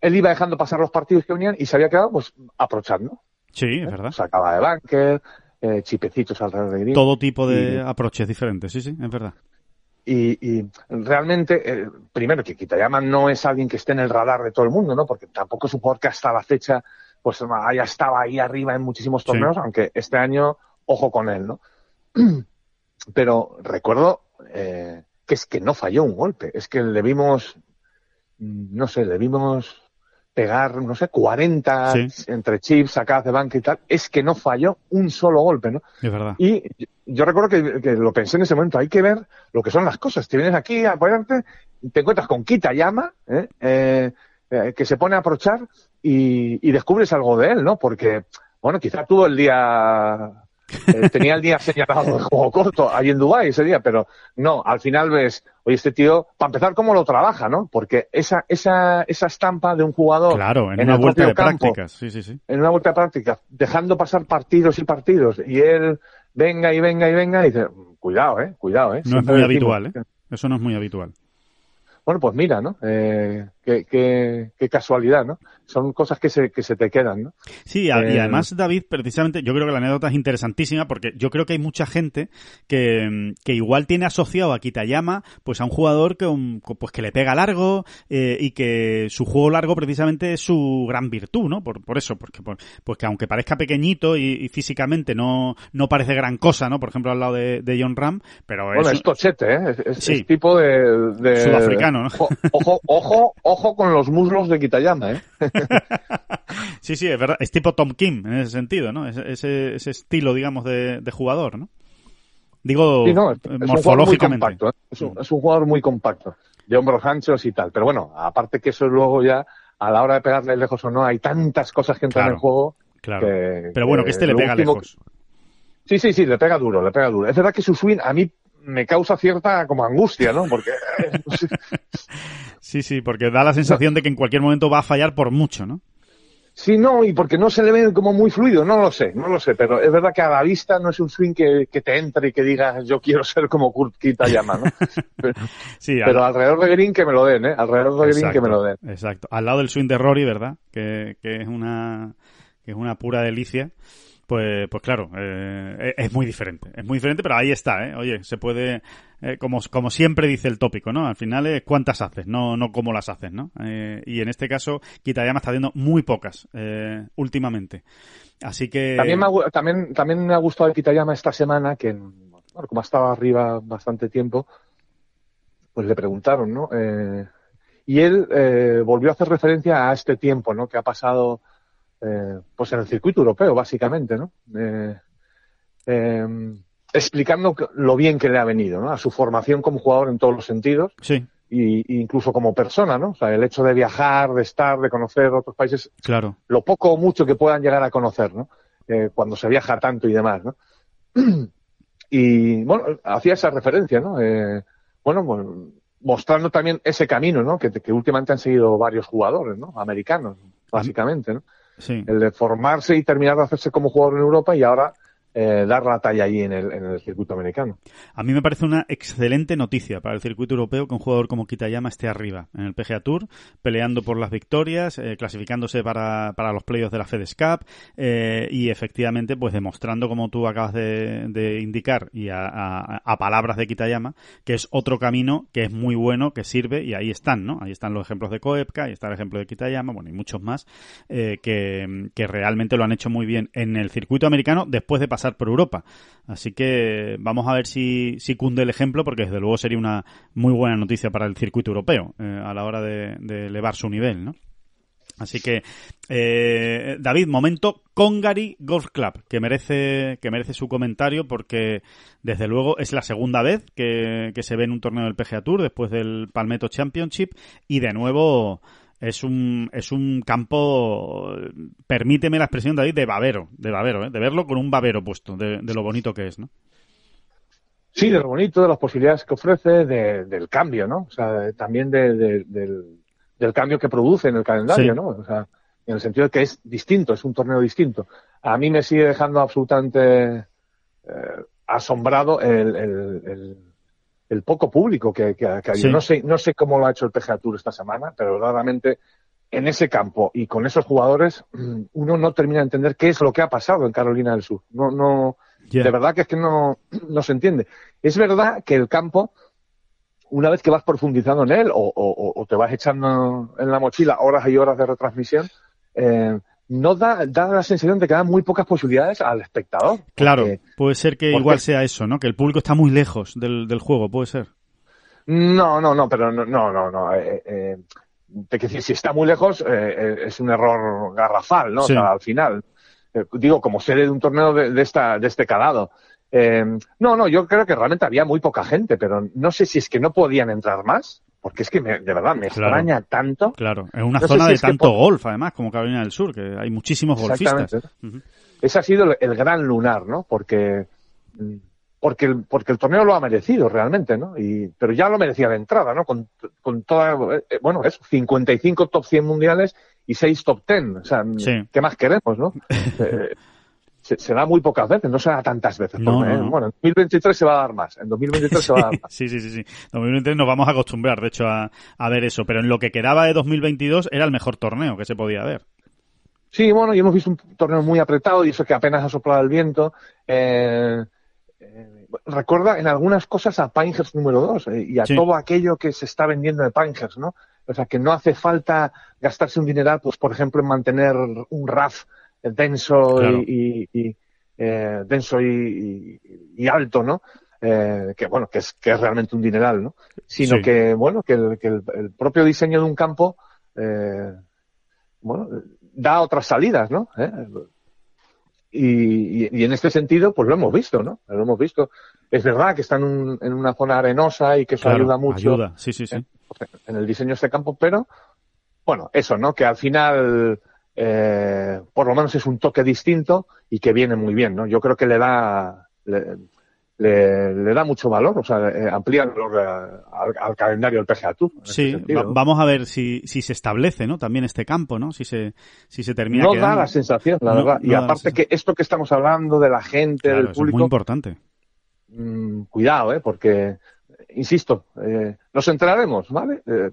él iba dejando pasar los partidos que venían y se había quedado pues aprochando. Sí, es verdad. Sacaba de bunker, eh, chipecitos alrededor del green. Todo tipo de Y- aproches diferentes, sí, sí, es verdad. Y, y realmente, eh, primero, que Kitayama no es alguien que esté en el radar de todo el mundo, ¿no? Porque tampoco es un jugador que hasta la fecha pues haya estado ahí arriba en muchísimos Sí. torneos, aunque este año, ojo con él, ¿no? (clears throat) Pero recuerdo eh, que es que no falló un golpe, es que le vimos, mm, no sé, le vimos pegar, no sé, 40 Sí. entre chips, sacadas de banca y tal, es que no falló un solo golpe, ¿no? Es verdad. Y yo- recuerdo que, que lo pensé en ese momento, hay que ver lo que son las cosas. Te vienes aquí a apoyarte, te encuentras con Kitayama, ¿eh? Eh, eh, que se pone a aprochar y, y descubres algo de él, ¿no? Porque, bueno, quizá tuvo el día, eh, tenía el día señalado de juego corto ahí en Dubái ese día, pero no, al final ves, oye, este tío, para empezar, cómo lo trabaja, ¿no? Porque esa, esa, esa estampa de un jugador Claro, en, en una el vuelta de campo, prácticas, sí, sí, sí. en una vuelta de práctica, dejando pasar partidos y partidos, y él venga y venga y venga, y dice, cuidado, eh, cuidado, eh. No es muy habitual, ¿eh? Eso no es muy habitual. Bueno, pues mira, ¿no? Eh, qué, qué, qué casualidad, ¿no? Son cosas que se, que se te quedan, ¿no? Sí, y Eh, además, David, precisamente, yo creo que la anécdota es interesantísima porque yo creo que hay mucha gente que, que igual tiene asociado a Kitayama pues a un jugador que, un- pues que le pega largo eh, y que su juego largo precisamente es su gran virtud, ¿no? Por, por eso, porque por- pues que aunque parezca pequeñito y, y físicamente no, no parece gran cosa, ¿no? Por ejemplo, al lado de, de John Ram, pero Bueno, es, es tochete, ¿eh? Es, es- Sí. es tipo de, de- Sudafricano, ¿no? Ojo, ojo, ojo con los muslos de Kitayama, ¿eh? (laughs) (laughs) Sí, sí, es verdad. Es tipo Tom Kim en ese sentido, ¿no? Ese, ese, ese estilo, digamos, de, de jugador, ¿no? Digo, Sí, no, es, eh, es un morfológicamente. compacto, ¿eh? es, un, es un jugador muy compacto, de hombros anchos y tal. Pero bueno, aparte que eso luego ya, a la hora de pegarle lejos o no, hay tantas cosas que entran Claro. en juego Claro. que... Pero bueno, que este le pega lejos. Sí, sí, sí, le pega duro, le pega duro. Es verdad que su swing a mí me causa cierta como angustia, ¿no? Porque Sí, sí, porque da la sensación de que en cualquier momento va a fallar por mucho, ¿no? sí, no, y porque no se le ve como muy fluido, no lo sé, no lo sé, pero es verdad que a la vista no es un swing que, que te entre y que digas yo quiero ser como Kurt Kitayama, ¿no? (laughs) Pero, Sí, pero al- alrededor de Green que me lo den, ¿eh? Alrededor de Green que me lo den. Exacto. Al lado del swing de Rory, ¿verdad? Que, que es una que es una pura delicia. Pues, pues claro, eh, es muy diferente. Es muy diferente, pero ahí está, ¿eh? Oye, se puede, eh, como, como siempre dice el tópico, ¿no? Al final es cuántas haces, no, no cómo las haces, ¿no? Eh, y en este caso, Kitayama está haciendo muy pocas, eh, últimamente. Así que... También me, ha, también, también me ha gustado el Kitayama esta semana, que bueno, como ha estado arriba bastante tiempo, pues le preguntaron, ¿no? Y él volvió a hacer referencia a este tiempo, ¿no? Que ha pasado eh, pues en el circuito europeo, básicamente, ¿no? Eh, eh, explicando lo bien que le ha venido, ¿no? A su formación como jugador en todos los sentidos. Sí. Y, incluso como persona, ¿no? O sea, el hecho de viajar, de estar, de conocer otros países. Claro. Lo poco o mucho que puedan llegar a conocer, ¿no? Eh, cuando se viaja tanto y demás, ¿no? (clears throat) y, bueno, hacía esa referencia, ¿no? Bueno, pues, mostrando también ese camino, ¿no? Que, que últimamente han seguido varios jugadores, ¿no? Americanos, básicamente, ¿no? Sí. El de formarse y terminar de hacerse como jugador en Europa y ahora eh, dar la talla allí en el, en el circuito americano. A mí me parece una excelente noticia para el circuito europeo que un jugador como Kitayama esté arriba en el PGA Tour, peleando por las victorias, eh, clasificándose para, para los playoffs de la FedEx Cup eh, y efectivamente pues demostrando como tú acabas de, indicar y a, a, a, palabras de Kitayama que es otro camino que es muy bueno, que sirve y ahí están, ¿no? Ahí están los ejemplos de Koepka, ahí está el ejemplo de Kitayama, bueno y muchos más eh, que, que realmente lo han hecho muy bien en el circuito americano después de pasar por Europa. Así que vamos a ver si, si cunde el ejemplo, porque desde luego sería una muy buena noticia para el circuito europeo eh, a la hora de, elevar su nivel, ¿no? Así que, eh, David, momento Congari Golf Club, que merece, que merece su comentario porque, desde luego, es la segunda vez que, que se ve en un torneo del PGA Tour después del Palmetto Championship y, de nuevo, es un, es un campo, permíteme la expresión, David, de babero, de babero, ¿eh? de verlo con un babero puesto, de, de, lo bonito que es, ¿no? Sí, de lo bonito, de las posibilidades que ofrece, de, del cambio, ¿no? O sea, también de, del, del, cambio que produce en el calendario, sí. ¿no? O sea, en el sentido de que es distinto, es un torneo distinto. A mí me sigue dejando absolutamente eh, asombrado el, el, el el poco público que, que, que sí. no sé no sé cómo lo ha hecho el PGA Tour esta semana pero verdaderamente en ese campo y con esos jugadores (clears throat) uno no termina de entender qué es lo que ha pasado en Carolina del Sur no no yeah. de verdad que es que no (clears throat) no se entiende es verdad que el campo una vez que vas profundizando en él o, o, o te vas echando en la mochila horas y horas de retransmisión eh, no da, da la sensación de que dan muy pocas posibilidades al espectador. Porque, claro, puede ser que igual sea eso, ¿no? Que el público está muy lejos del, del juego, puede ser. No, no, no, pero no, no, no. no eh, eh, te decir, si está muy lejos, eh, es un error garrafal, ¿no? Sí. O sea, al final. Eh, digo, como sede de un torneo de, de, esta, de este calado. Eh, no, no, yo creo que realmente había muy poca gente, pero no sé si es que no podían entrar más porque es que me, de verdad me claro, extraña tanto. Claro, es una no zona de tanto por... golf, además, como Carolina del Sur, que hay muchísimos golfistas. Uh -huh. Ese ha sido el, el, gran lunar, ¿no? Porque, porque, el, porque el torneo lo ha merecido realmente, ¿no? Y, pero ya lo merecía de entrada, ¿no? Con, con toda, eh, bueno, es 55 top 100 mundiales y 6 top 10. O sea, sí. ¿qué más queremos, no? eh, (laughs) se, se, da muy pocas veces, no se da tantas veces. No, porque, no, no. Bueno, en 2023 se va a dar más, en 2023 se va a dar más. (laughs) sí, sí, sí, sí. En 2023 nos vamos a acostumbrar, de hecho, a, a, ver eso, pero en lo que quedaba de 2022 era el mejor torneo que se podía ver. Sí, bueno, y hemos visto un torneo muy apretado y eso que apenas ha soplado el viento. Eh, eh, recuerda en algunas cosas a Pinehurst número 2 eh, y a sí. todo aquello que se está vendiendo de Pinehurst, ¿no? O sea, que no hace falta gastarse un dineral, pues, por ejemplo, en mantener un RAF denso claro. y, y, y eh, denso y, y, alto, ¿no? Eh, que bueno, que es, que es realmente un dineral, ¿no? Sino sí. que, bueno, que, el, que el, el, propio diseño de un campo, eh, bueno, da otras salidas, ¿no? ¿Eh? Y, y, en este sentido, pues lo hemos visto, ¿no? Lo hemos visto. Es verdad que está en, un, en una zona arenosa y que eso claro, ayuda mucho. Ayuda, sí, sí, sí. En, en el diseño de este campo, pero, bueno, eso, ¿no? Que al final, eh, por lo menos es un toque distinto y que viene muy bien, ¿no? Yo creo que le da, le, le, le da mucho valor, o sea, eh, amplía el valor eh, al, al, calendario del PGA Tour. Sí, este va, vamos a ver si, si se establece, ¿no? También este campo, ¿no? Si se, si se termina No quedando. da la sensación, la no, verdad. No y aparte que esto que estamos hablando de la gente, claro, del público. Es muy importante. Mmm, cuidado, ¿eh? Porque, insisto, eh, nos enteraremos, ¿vale? Eh,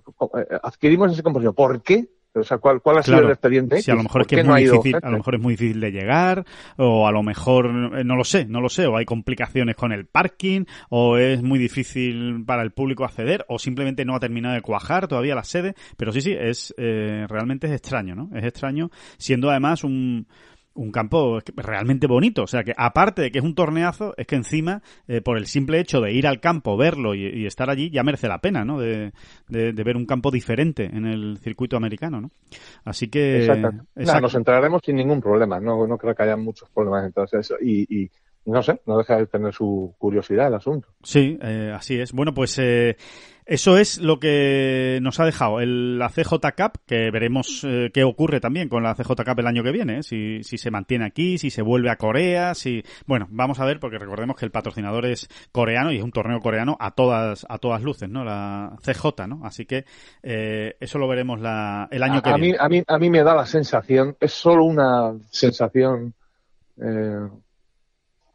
adquirimos ese compromiso. ¿Por qué? O sea, ¿cuál, cuál ha sido el expediente? Si a lo mejor es que es muy difícil, a lo mejor es muy difícil de llegar, o a lo mejor eh, no lo sé, no lo sé, o hay complicaciones con el parking, o es muy difícil para el público acceder, o simplemente no ha terminado de cuajar todavía la sede. Pero sí, sí, es eh, realmente es extraño, ¿no? Es extraño, siendo además un un campo realmente bonito. O sea que aparte de que es un torneazo, es que encima, eh, por el simple hecho de ir al campo, verlo y, estar allí, ya merece la pena, ¿no? De, de, ver un campo diferente en el circuito americano, ¿no? Así que... Exacto. nos entraremos sin ningún problema. No, no creo que haya muchos problemas entonces eso. Y, y no sé, no deja de tener su curiosidad el asunto. Sí, eh, así es. Bueno, pues eh, eso es lo que nos ha dejado el, la CJ Cup, que veremos eh, qué ocurre también con la CJ Cup el año que viene, ¿eh? si, si se mantiene aquí, si se vuelve a Corea, si... Bueno, vamos a ver, porque recordemos que el patrocinador es coreano y es un torneo coreano a todas, a todas luces, ¿no? La CJ, ¿no? Así que eh, eso lo veremos la, el año que a viene. Mí, a, mí, a mí me da la sensación, es solo una sensación... Eh,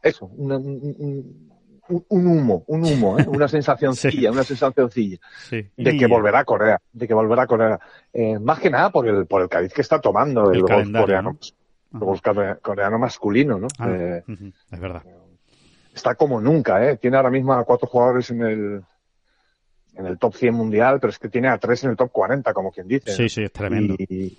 eso, una, un, un, humo, un humo, ¿eh? una (laughs) sensacioncilla, una sensacioncilla de que volverá a Corea, de que volverá a Corea. Eh, más que nada por el, por el cariz que está tomando el, el coreano, coreano masculino, ¿no? Ah, eh, es verdad. Está como nunca, ¿eh? Tiene ahora mismo a cuatro jugadores en el, en el top 100 mundial, pero es que tiene a tres en el top 40, como quien dice. Sí, sí, es tremendo. Y,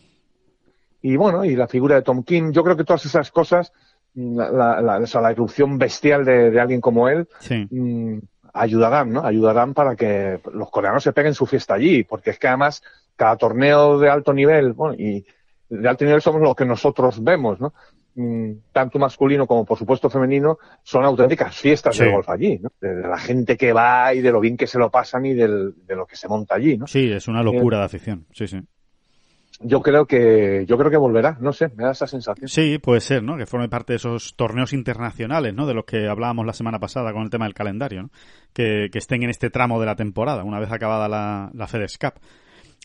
y bueno, y la figura de Tom King, yo creo que todas esas cosas la, la, la, la erupción bestial de, de, alguien como él, mm, ayudarán, ¿no? Ayudarán para que los coreanos se peguen su fiesta allí, porque es que además cada torneo de alto nivel, bueno, y de alto nivel somos los que nosotros vemos, ¿no? Mm, tanto masculino como por supuesto femenino, son auténticas fiestas de golf allí, ¿no? De, la gente que va y de lo bien que se lo pasan y del, de lo que se monta allí, ¿no? Sí, es una locura de afición, sí, sí yo creo que yo creo que volverá, no sé, me da esa sensación. Sí, puede ser, ¿no? Que forme parte de esos torneos internacionales, ¿no? De los que hablábamos la semana pasada con el tema del calendario, ¿no? Que, que estén en este tramo de la temporada, una vez acabada la, la FedEx Cup.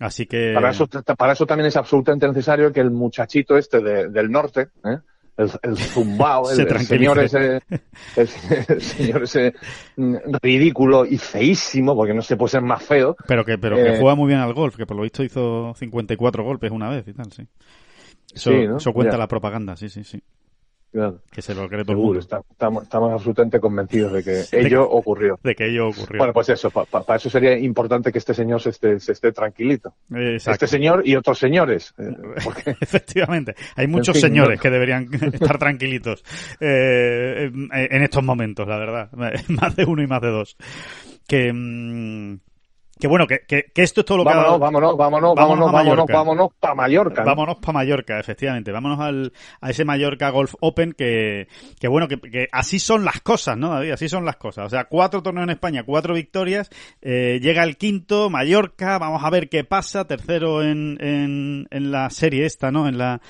Así que... Para eso, para eso también es absolutamente necesario que el muchachito este de, del norte, ¿eh? El, el zumbao, (laughs) el, el, señor ese, el, señor ese mm, ridículo y feísimo, porque no se puede ser más feo. Pero que, pero que eh, juega muy bien al golf, que por lo visto hizo 54 golpes una vez y tal, sí. Eso, sí, ¿no? eso cuenta ya. la propaganda, sí, sí, sí. Claro. Que se lo cree todo el mundo. Estamos, estamos, absolutamente convencidos de que ello de, ocurrió. De que ello ocurrió. Bueno, pues eso, para pa, eso sería importante que este señor se esté, se esté tranquilito. Exacto. Este señor y otros señores. Eh, (laughs) porque... (laughs) Efectivamente. Hay muchos en fin, señores no. que deberían (laughs) estar tranquilitos eh, en estos momentos, la verdad. Más de uno y más de dos. Que. Mmm, que bueno, que, que, que, esto es todo lo vámonos, que. Vámonos, vámonos, vámonos, vámonos, vámonos para Mallorca. ¿no? Vámonos para Mallorca, efectivamente. Vámonos al, a ese Mallorca Golf Open que, que bueno, que, que, así son las cosas, ¿no, David? Así son las cosas. O sea, cuatro torneos en España, cuatro victorias, eh, llega el quinto, Mallorca, vamos a ver qué pasa, tercero en, en, en la serie esta, ¿no? En la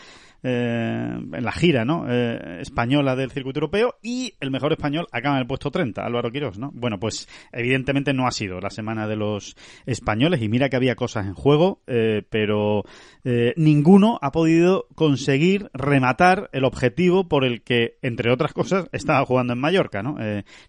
eh, en la gira ¿no? Eh, española del circuito europeo y el mejor español acaba en el puesto 30, Álvaro Quirós, ¿no? Bueno, pues evidentemente no ha sido la semana de los españoles y mira que había cosas en juego, eh, pero eh, ninguno ha podido conseguir rematar el objetivo por el que, entre otras cosas, estaba jugando en Mallorca, ¿no?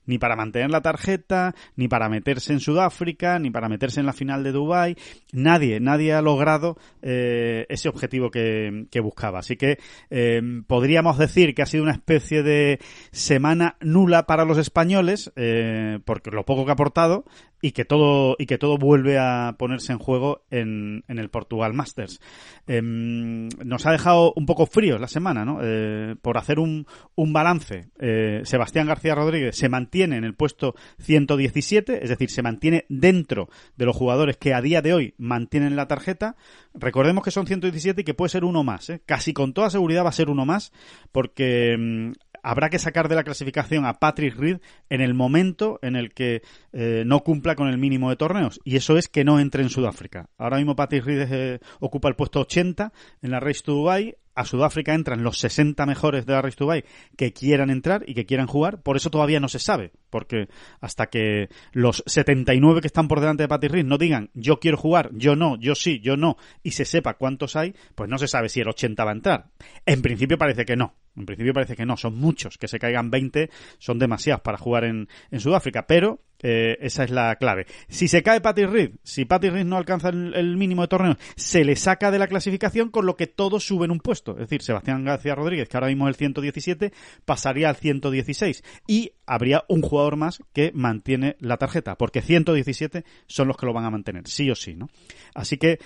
Ni para mantener la tarjeta, ni para meterse en Sudáfrica, ni para meterse en la final de Dubai Nadie, nadie ha logrado ese objetivo que, que buscaba. Así que eh, podríamos decir que ha sido una especie de semana nula para los españoles, eh, porque lo poco que ha aportado, y que todo y que todo vuelve a ponerse en juego en, en el Portugal Masters. Eh, nos ha dejado un poco frío la semana, ¿no? Eh, por hacer un, un balance, eh, Sebastián García Rodríguez se mantiene en el puesto 117, es decir, se mantiene dentro de los jugadores que a día de hoy mantienen la tarjeta. Recordemos que son 117 y que puede ser uno más, ¿eh? casi con toda seguridad va a ser uno más, porque mm, habrá que sacar de la clasificación a Patrick Reed en el momento en el que eh, no cumpla con el mínimo de torneos. Y eso es que no entre en Sudáfrica. Ahora mismo Patrick Reed eh, ocupa el puesto 80 en la Race to Dubai. A Sudáfrica entran los 60 mejores de la Race to Dubai que quieran entrar y que quieran jugar. Por eso todavía no se sabe. Porque hasta que los 79 que están por delante de Patrick Reed no digan yo quiero jugar, yo no, yo sí, yo no, y se sepa cuántos hay, pues no se sabe si el 80 va a entrar. En principio parece que no. En principio parece que no, son muchos, que se caigan 20 son demasiados para jugar en, en Sudáfrica, pero Eh, esa es la clave. Si se cae Patty Reed, si Patty Reed no alcanza el, mínimo de torneos, se le saca de la clasificación, con lo que todos suben un puesto. Es decir, Sebastián García Rodríguez, que ahora mismo es el 117, pasaría al 116. Y habría un jugador más que mantiene la tarjeta, porque 117 son los que lo van a mantener, sí o sí, ¿no? Así que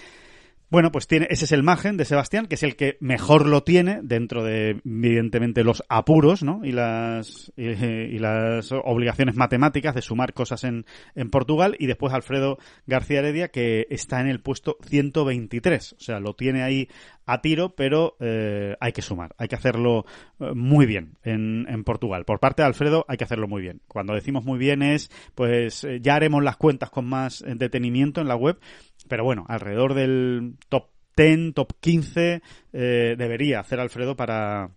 bueno, pues tiene, ese es el margen de Sebastián, que es el que mejor lo tiene dentro de, evidentemente, los apuros, ¿no? Y las, y, las obligaciones matemáticas de sumar cosas en, en Portugal. Y después Alfredo García Heredia, que está en el puesto 123. O sea, lo tiene ahí a tiro, pero eh, hay que sumar, hay que hacerlo eh, muy bien en, en, Portugal. Por parte de Alfredo hay que hacerlo muy bien. Cuando decimos muy bien es, pues eh, ya haremos las cuentas con más detenimiento en la web, pero bueno, alrededor del top 10, top 15 eh, debería hacer Alfredo para,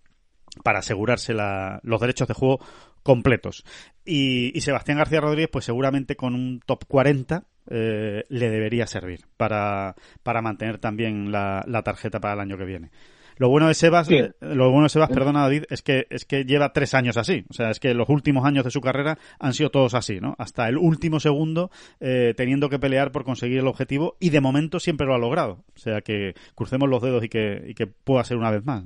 para asegurarse la, los derechos de juego completos. Y, Sebastián García Rodríguez, pues seguramente con un top 40 eh, le debería servir para, para mantener también la, la tarjeta para el año que viene. Lo bueno de Sebas, eh, lo bueno de Sebas, perdona David, es que es que lleva tres años así. O sea, es que los últimos años de su carrera han sido todos así, ¿no? Hasta el último segundo eh, teniendo que pelear por conseguir el objetivo y de momento siempre lo ha logrado. O sea que crucemos los dedos y que, y que pueda ser una vez más.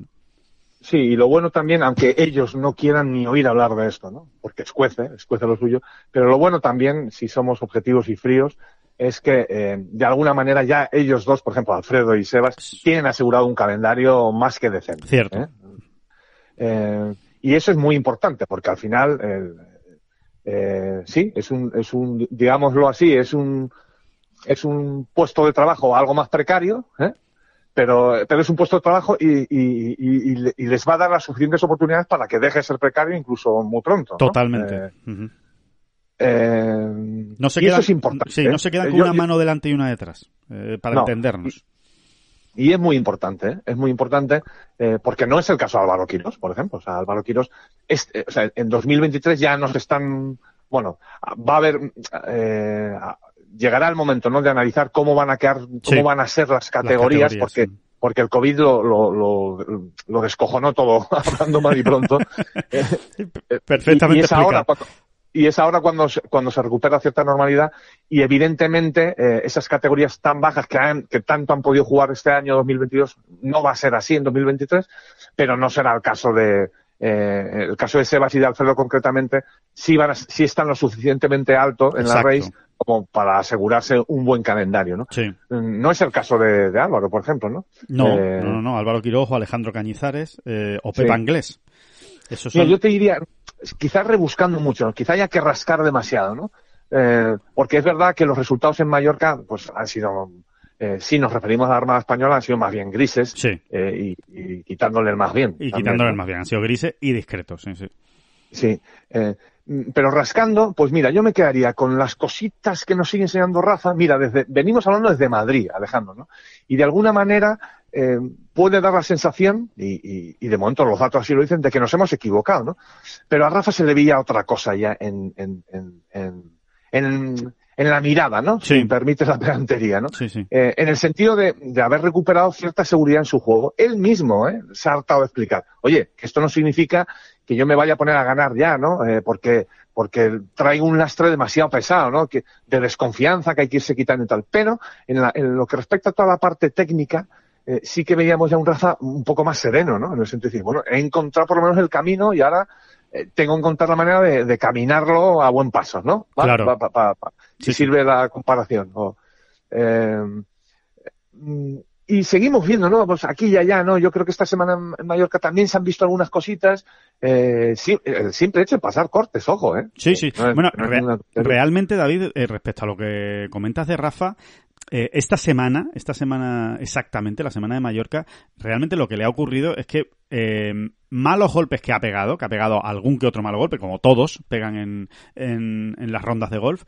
Sí, y lo bueno también, aunque ellos no quieran ni oír hablar de esto, ¿no? Porque escuece, escuece lo suyo, pero lo bueno también, si somos objetivos y fríos, es que eh, de alguna manera ya ellos dos, por ejemplo, Alfredo y Sebas, tienen asegurado un calendario más que decente. Cierto. ¿eh? Eh, y eso es muy importante, porque al final, sí, es un, es un, digámoslo así, es un, es un puesto de trabajo algo más precario, pero, pero es un puesto de trabajo y, y, y, les va a dar las suficientes oportunidades para que deje de ser precario incluso muy pronto. Totalmente. Eh, no se y eso es importante. Sí, no ¿eh? se quedan con una mano delante y una detrás, eh, para entendernos. Y, es muy importante, es muy importante, porque no es el caso de Álvaro Quiros, por ejemplo. O sea, Álvaro Quiros, o sea, en 2023 ya nos están, bueno, va a haber, llegará el momento, ¿no? De analizar cómo van a quedar, cómo van a ser las categorías, porque, porque el COVID lo, lo, lo, descojonó todo, (laughs) hablando mal y pronto. Perfectamente. Y, es ahora, y es ahora cuando, cuando se recupera cierta normalidad y evidentemente eh, esas categorías tan bajas que, han, que tanto han podido jugar este año 2022 no va a ser así en 2023, pero no será el caso de eh, el caso de Sebas y de Alfredo concretamente, sí, van sí están lo suficientemente alto en la race como para asegurarse un buen calendario, ¿no? Sí. No es el caso de, Álvaro, por ejemplo, ¿no? No, eh, no, no, Álvaro Quirojo, Alejandro Cañizares o Pepa Inglés. Eso yo te diría, quizás rebuscando mucho, quizá haya que rascar demasiado, ¿no? Eh, porque es verdad que los resultados en Mallorca, pues han sido, eh, si nos referimos a la Armada Española, han sido más bien grises. Sí. Eh, y, quitándole el más bien. Y quitándole el más bien, han sido grises y discretos, sí, sí. Sí. Eh, pero rascando, pues mira, yo me quedaría con las cositas que nos sigue enseñando Rafa. Mira, desde, venimos hablando desde Madrid, Alejandro, ¿no? Y de alguna manera eh, puede dar la sensación, y, y, de momento los datos así lo dicen, de que nos hemos equivocado, ¿no? Pero a Rafa se le veía otra cosa ya en, en, en, en, en la mirada, ¿no? Si me permites la pedantería, ¿no? Sí, sí. Eh, en el sentido de, de, haber recuperado cierta seguridad en su juego. Él mismo, ¿eh? Se ha hartado de explicar. Oye, que esto no significa que yo me vaya a poner a ganar ya, ¿no? Eh, porque, porque traigo un lastre demasiado pesado, ¿no? Que, de desconfianza que hay que irse quitando y tal. Pero, en, la, en lo que respecta a toda la parte técnica, eh, sí que veíamos ya un Rafa un poco más sereno, ¿no? En el sentido de decir, bueno, he encontrado por lo menos el camino y ahora eh, tengo que encontrar la manera de, de, caminarlo a buen paso, ¿no? Claro. Pa, pa, pa, si sirve la comparación. O, eh, y seguimos viendo, ¿no? Pues aquí y allá, ¿no? Yo creo que esta semana en Mallorca también se han visto algunas cositas. Eh, sí, el simple hecho de pasar cortes, ojo, ¿eh? Sí, sí. bueno, re realmente, David, eh, respecto a lo que comentas de Rafa, eh, esta semana, esta semana exactamente, la semana de Mallorca, realmente lo que le ha ocurrido es que eh, malos golpes que ha pegado, que ha pegado algún que otro malo golpe, como todos pegan en, en, en las rondas de golf,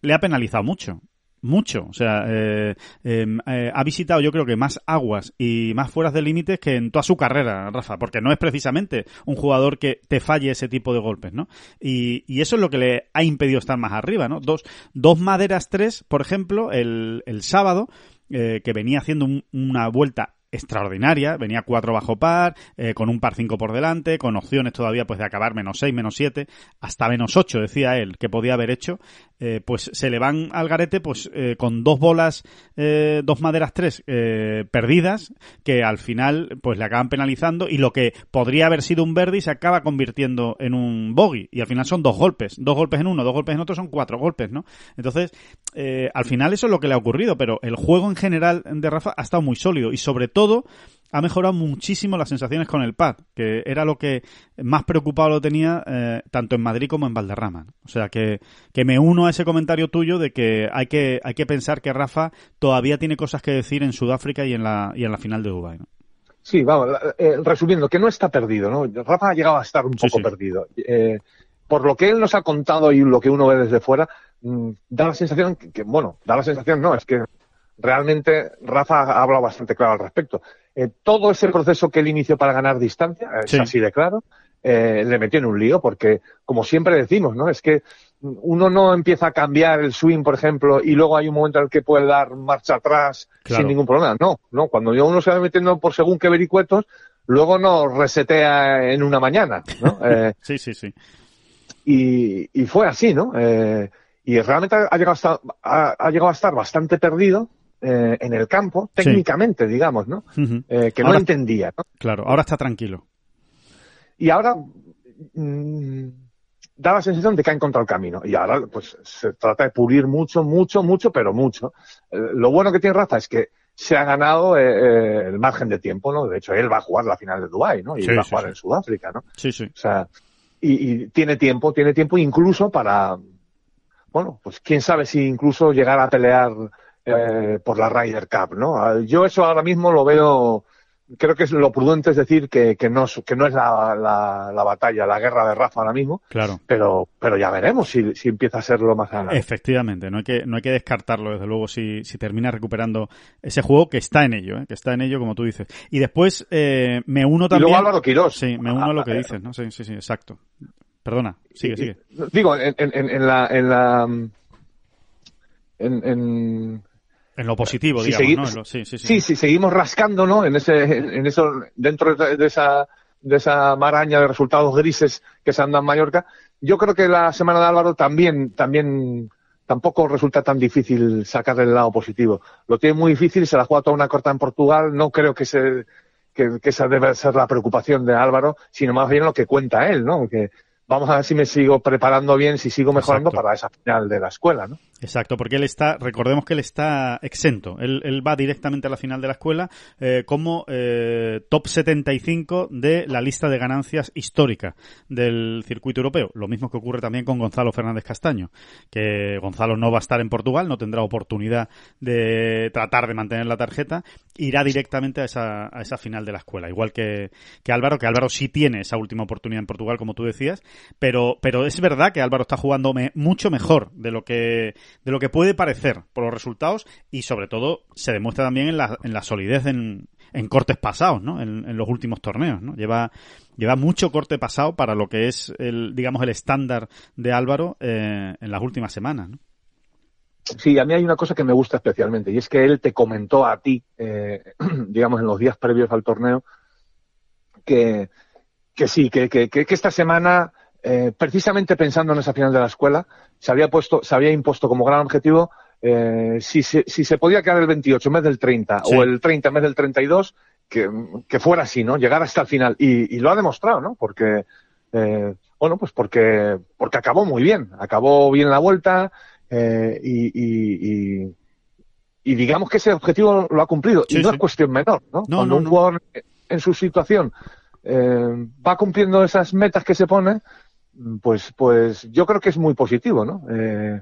le ha penalizado mucho mucho. O sea, eh, em, eh, ha visitado yo creo que más aguas y más fueras de límites que en toda su carrera, Rafa, porque no es precisamente un jugador que te falle ese tipo de golpes, ¿no? Y, y eso es lo que le ha impedido estar más arriba, ¿no? Dos, dos maderas tres, por ejemplo, el, el sábado, eh, que venía haciendo un, una vuelta extraordinaria, venía cuatro bajo par, eh, con un par cinco por delante, con opciones todavía pues de acabar menos seis, menos siete, hasta menos ocho, decía él, que podía haber hecho, eh, pues se le van al garete pues eh, con dos bolas, dos maderas tres perdidas, que al final pues le acaban penalizando y lo que podría haber sido un verdi se acaba convirtiendo en un bogey y al final son dos golpes, dos golpes en uno, dos golpes en otro son cuatro golpes, ¿no? Entonces, al final eso es lo que le ha ocurrido, pero el juego en general de Rafa ha estado muy sólido y sobre todo ha mejorado muchísimo las sensaciones con el pad, que era lo que más preocupado lo tenía eh, tanto en Madrid como en Valderrama. O sea que, que me uno a ese comentario tuyo de que hay que, hay que pensar que Rafa todavía tiene cosas que decir en Sudáfrica y en la, y en la final de Dubai. Sí, vamos, eh, resumiendo, que no está perdido, ¿no? Rafa ha llegado a estar un poco perdido. Eh, por lo que él nos ha contado y lo que uno ve desde fuera, mm, da la sensación que, bueno, da la sensación, no, es que realmente Rafa ha hablado bastante claro al respecto. Eh, todo ese proceso que él inició para ganar distancia, es así de claro, eh, le metió en un lío, porque, como siempre decimos, ¿no? Es que uno no empieza a cambiar el swing, por ejemplo, y luego hay un momento en el que puede dar marcha atrás sin ningún problema. No, no. Cuando uno se va metiendo por según qué vericuetos, luego no resetea en una mañana, ¿no? (laughs) Eh, sí, sí, sí. Y, y fue así, ¿no? Eh, y realmente ha llegado a estar, ha, llegado a estar bastante perdido eh, en el campo, técnicamente, digamos, ¿no? eh, que no entendía, ¿no? Claro, ahora está tranquilo. Y ahora mmm, da la sensación de que ha encontrado el camino. Y ahora, pues, se trata de pulir mucho, mucho, mucho, pero mucho. Eh, lo bueno que tiene Rafa es que se ha ganado el margen de tiempo, ¿no? De hecho, él va a jugar la final de Dubái, ¿no? Y él va a jugar en Sudáfrica, ¿no? Sí, sí. O sea, y, y, tiene tiempo, tiene tiempo incluso para, bueno, pues quién sabe si incluso llegar a pelear eh, por la Ryder Cup, ¿no? Ah, yo eso ahora mismo lo veo, creo que es lo prudente es decir que, que no, que no es la, la, la, batalla, la guerra de Rafa ahora mismo. Claro. Pero, pero ya veremos si, si empieza a serlo más adelante. Efectivamente, no hay que, no hay que descartarlo, desde luego, si, si termina recuperando ese juego que está en ello, ¿eh? que está en ello, como tú dices. Y después eh, me uno también. Y luego Álvaro Quirós. Sí, me uno a lo que dices, ¿no? Sí, sí, sí, exacto. Perdona, sigue, sigue. Digo, en, en, en la, en la, en, en, en lo positivo, si digamos, ¿no? Sí, sí, sí. sí, seguimos rascando, ¿no? En ese, en eso, dentro de esa, de esa maraña de resultados grises que se anda en Mallorca, yo creo que la semana de Álvaro también, también, tampoco resulta tan difícil sacar el lado positivo. Lo tiene muy difícil, se la juega toda una corta en Portugal, no creo que se, que, que esa debe ser la preocupación de Álvaro, sino más bien lo que cuenta él, ¿no? Que, vamos a ver si me sigo preparando bien, si sigo mejorando Exacto. para esa final de la escuela, ¿no? Exacto, porque él está, recordemos que él está exento, él, él va directamente a la final de la escuela eh, como eh, top 75 de la lista de ganancias histórica del circuito europeo. Lo mismo que ocurre también con Gonzalo Fernández Castaño, que Gonzalo no va a estar en Portugal, no tendrá oportunidad de tratar de mantener la tarjeta, irá directamente a esa, a esa final de la escuela, igual que, que Álvaro, que Álvaro sí tiene esa última oportunidad en Portugal, como tú decías, pero, pero es verdad que Álvaro está jugando me, mucho mejor de lo que de lo que puede parecer por los resultados y sobre todo se demuestra también en la, en la solidez en, en cortes pasados, ¿no? En, en, los últimos torneos, ¿no? Lleva, lleva mucho corte pasado para lo que es el, digamos, el estándar de Álvaro eh, en las últimas semanas. Sí, a mí hay una cosa que me gusta especialmente y es que él te comentó a ti, eh, (clears throat) digamos, en los días previos al torneo, que, que sí, que, que, que esta semana eh, precisamente pensando en esa final de la escuela, se había puesto, se había impuesto como gran objetivo eh, si, se, si se podía quedar el 28 en vez del 30 sí. o el 30 en vez del 32, que, que fuera así, ¿no? Llegar hasta el final. Y, y lo ha demostrado, ¿no? Porque, eh, bueno, pues porque, porque acabó muy bien. Acabó bien la vuelta eh, y, y, y, y, digamos que ese objetivo lo ha cumplido. Sí, y no sí. es cuestión menor, ¿no? no Cuando no, un jugador en su situación eh, va cumpliendo esas metas que se pone, pues, pues yo creo que es muy positivo, ¿no? Eh,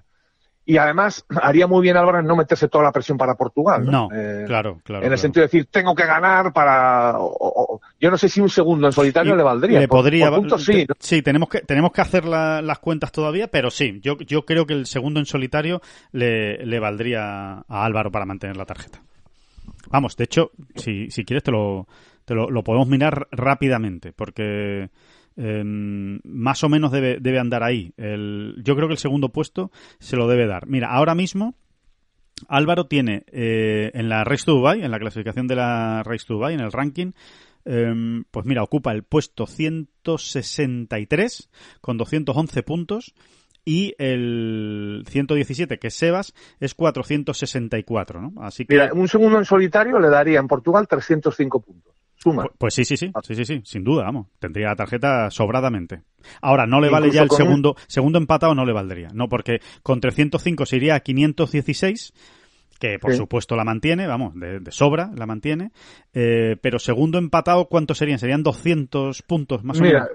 y además (laughs) haría muy bien Álvaro en no meterse toda la presión para Portugal. No, no eh, claro, claro. En el claro. sentido de decir, tengo que ganar para. O, o, yo no sé si un segundo en solitario y le valdría. Le podría. Por, por puntos, sí. ¿no? Sí, tenemos que, tenemos que hacer la, las cuentas todavía, pero sí, yo, yo creo que el segundo en solitario le, le valdría a Álvaro para mantener la tarjeta. Vamos, de hecho, si, si quieres te lo, te lo, lo podemos mirar rápidamente, porque eh, más o menos debe, debe andar ahí. El, yo creo que el segundo puesto se lo debe dar. Mira, ahora mismo Álvaro tiene eh, en la Race to Dubai, en la clasificación de la Race to Dubai, en el ranking, eh, pues mira, ocupa el puesto 163 con 211 puntos y el 117, que es Sebas, es 464, ¿no? Así que... Mira, un segundo en solitario le daría en Portugal 305 puntos. Suma. Pues, pues, sí, sí, sí, sí, sí, sí, sin duda, vamos. Tendría la tarjeta sobradamente. Ahora, no le vale ya el segundo, segundo empatado, no le valdría. No, porque con 305 se iría a 516 que por supuesto la mantiene, vamos, de, sobra la mantiene, eh, pero segundo empatado, ¿cuántos serían? Serían 200 puntos más o menos.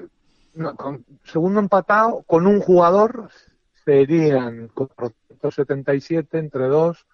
Mira, con segundo empatado, con un jugador serían 477 entre dos,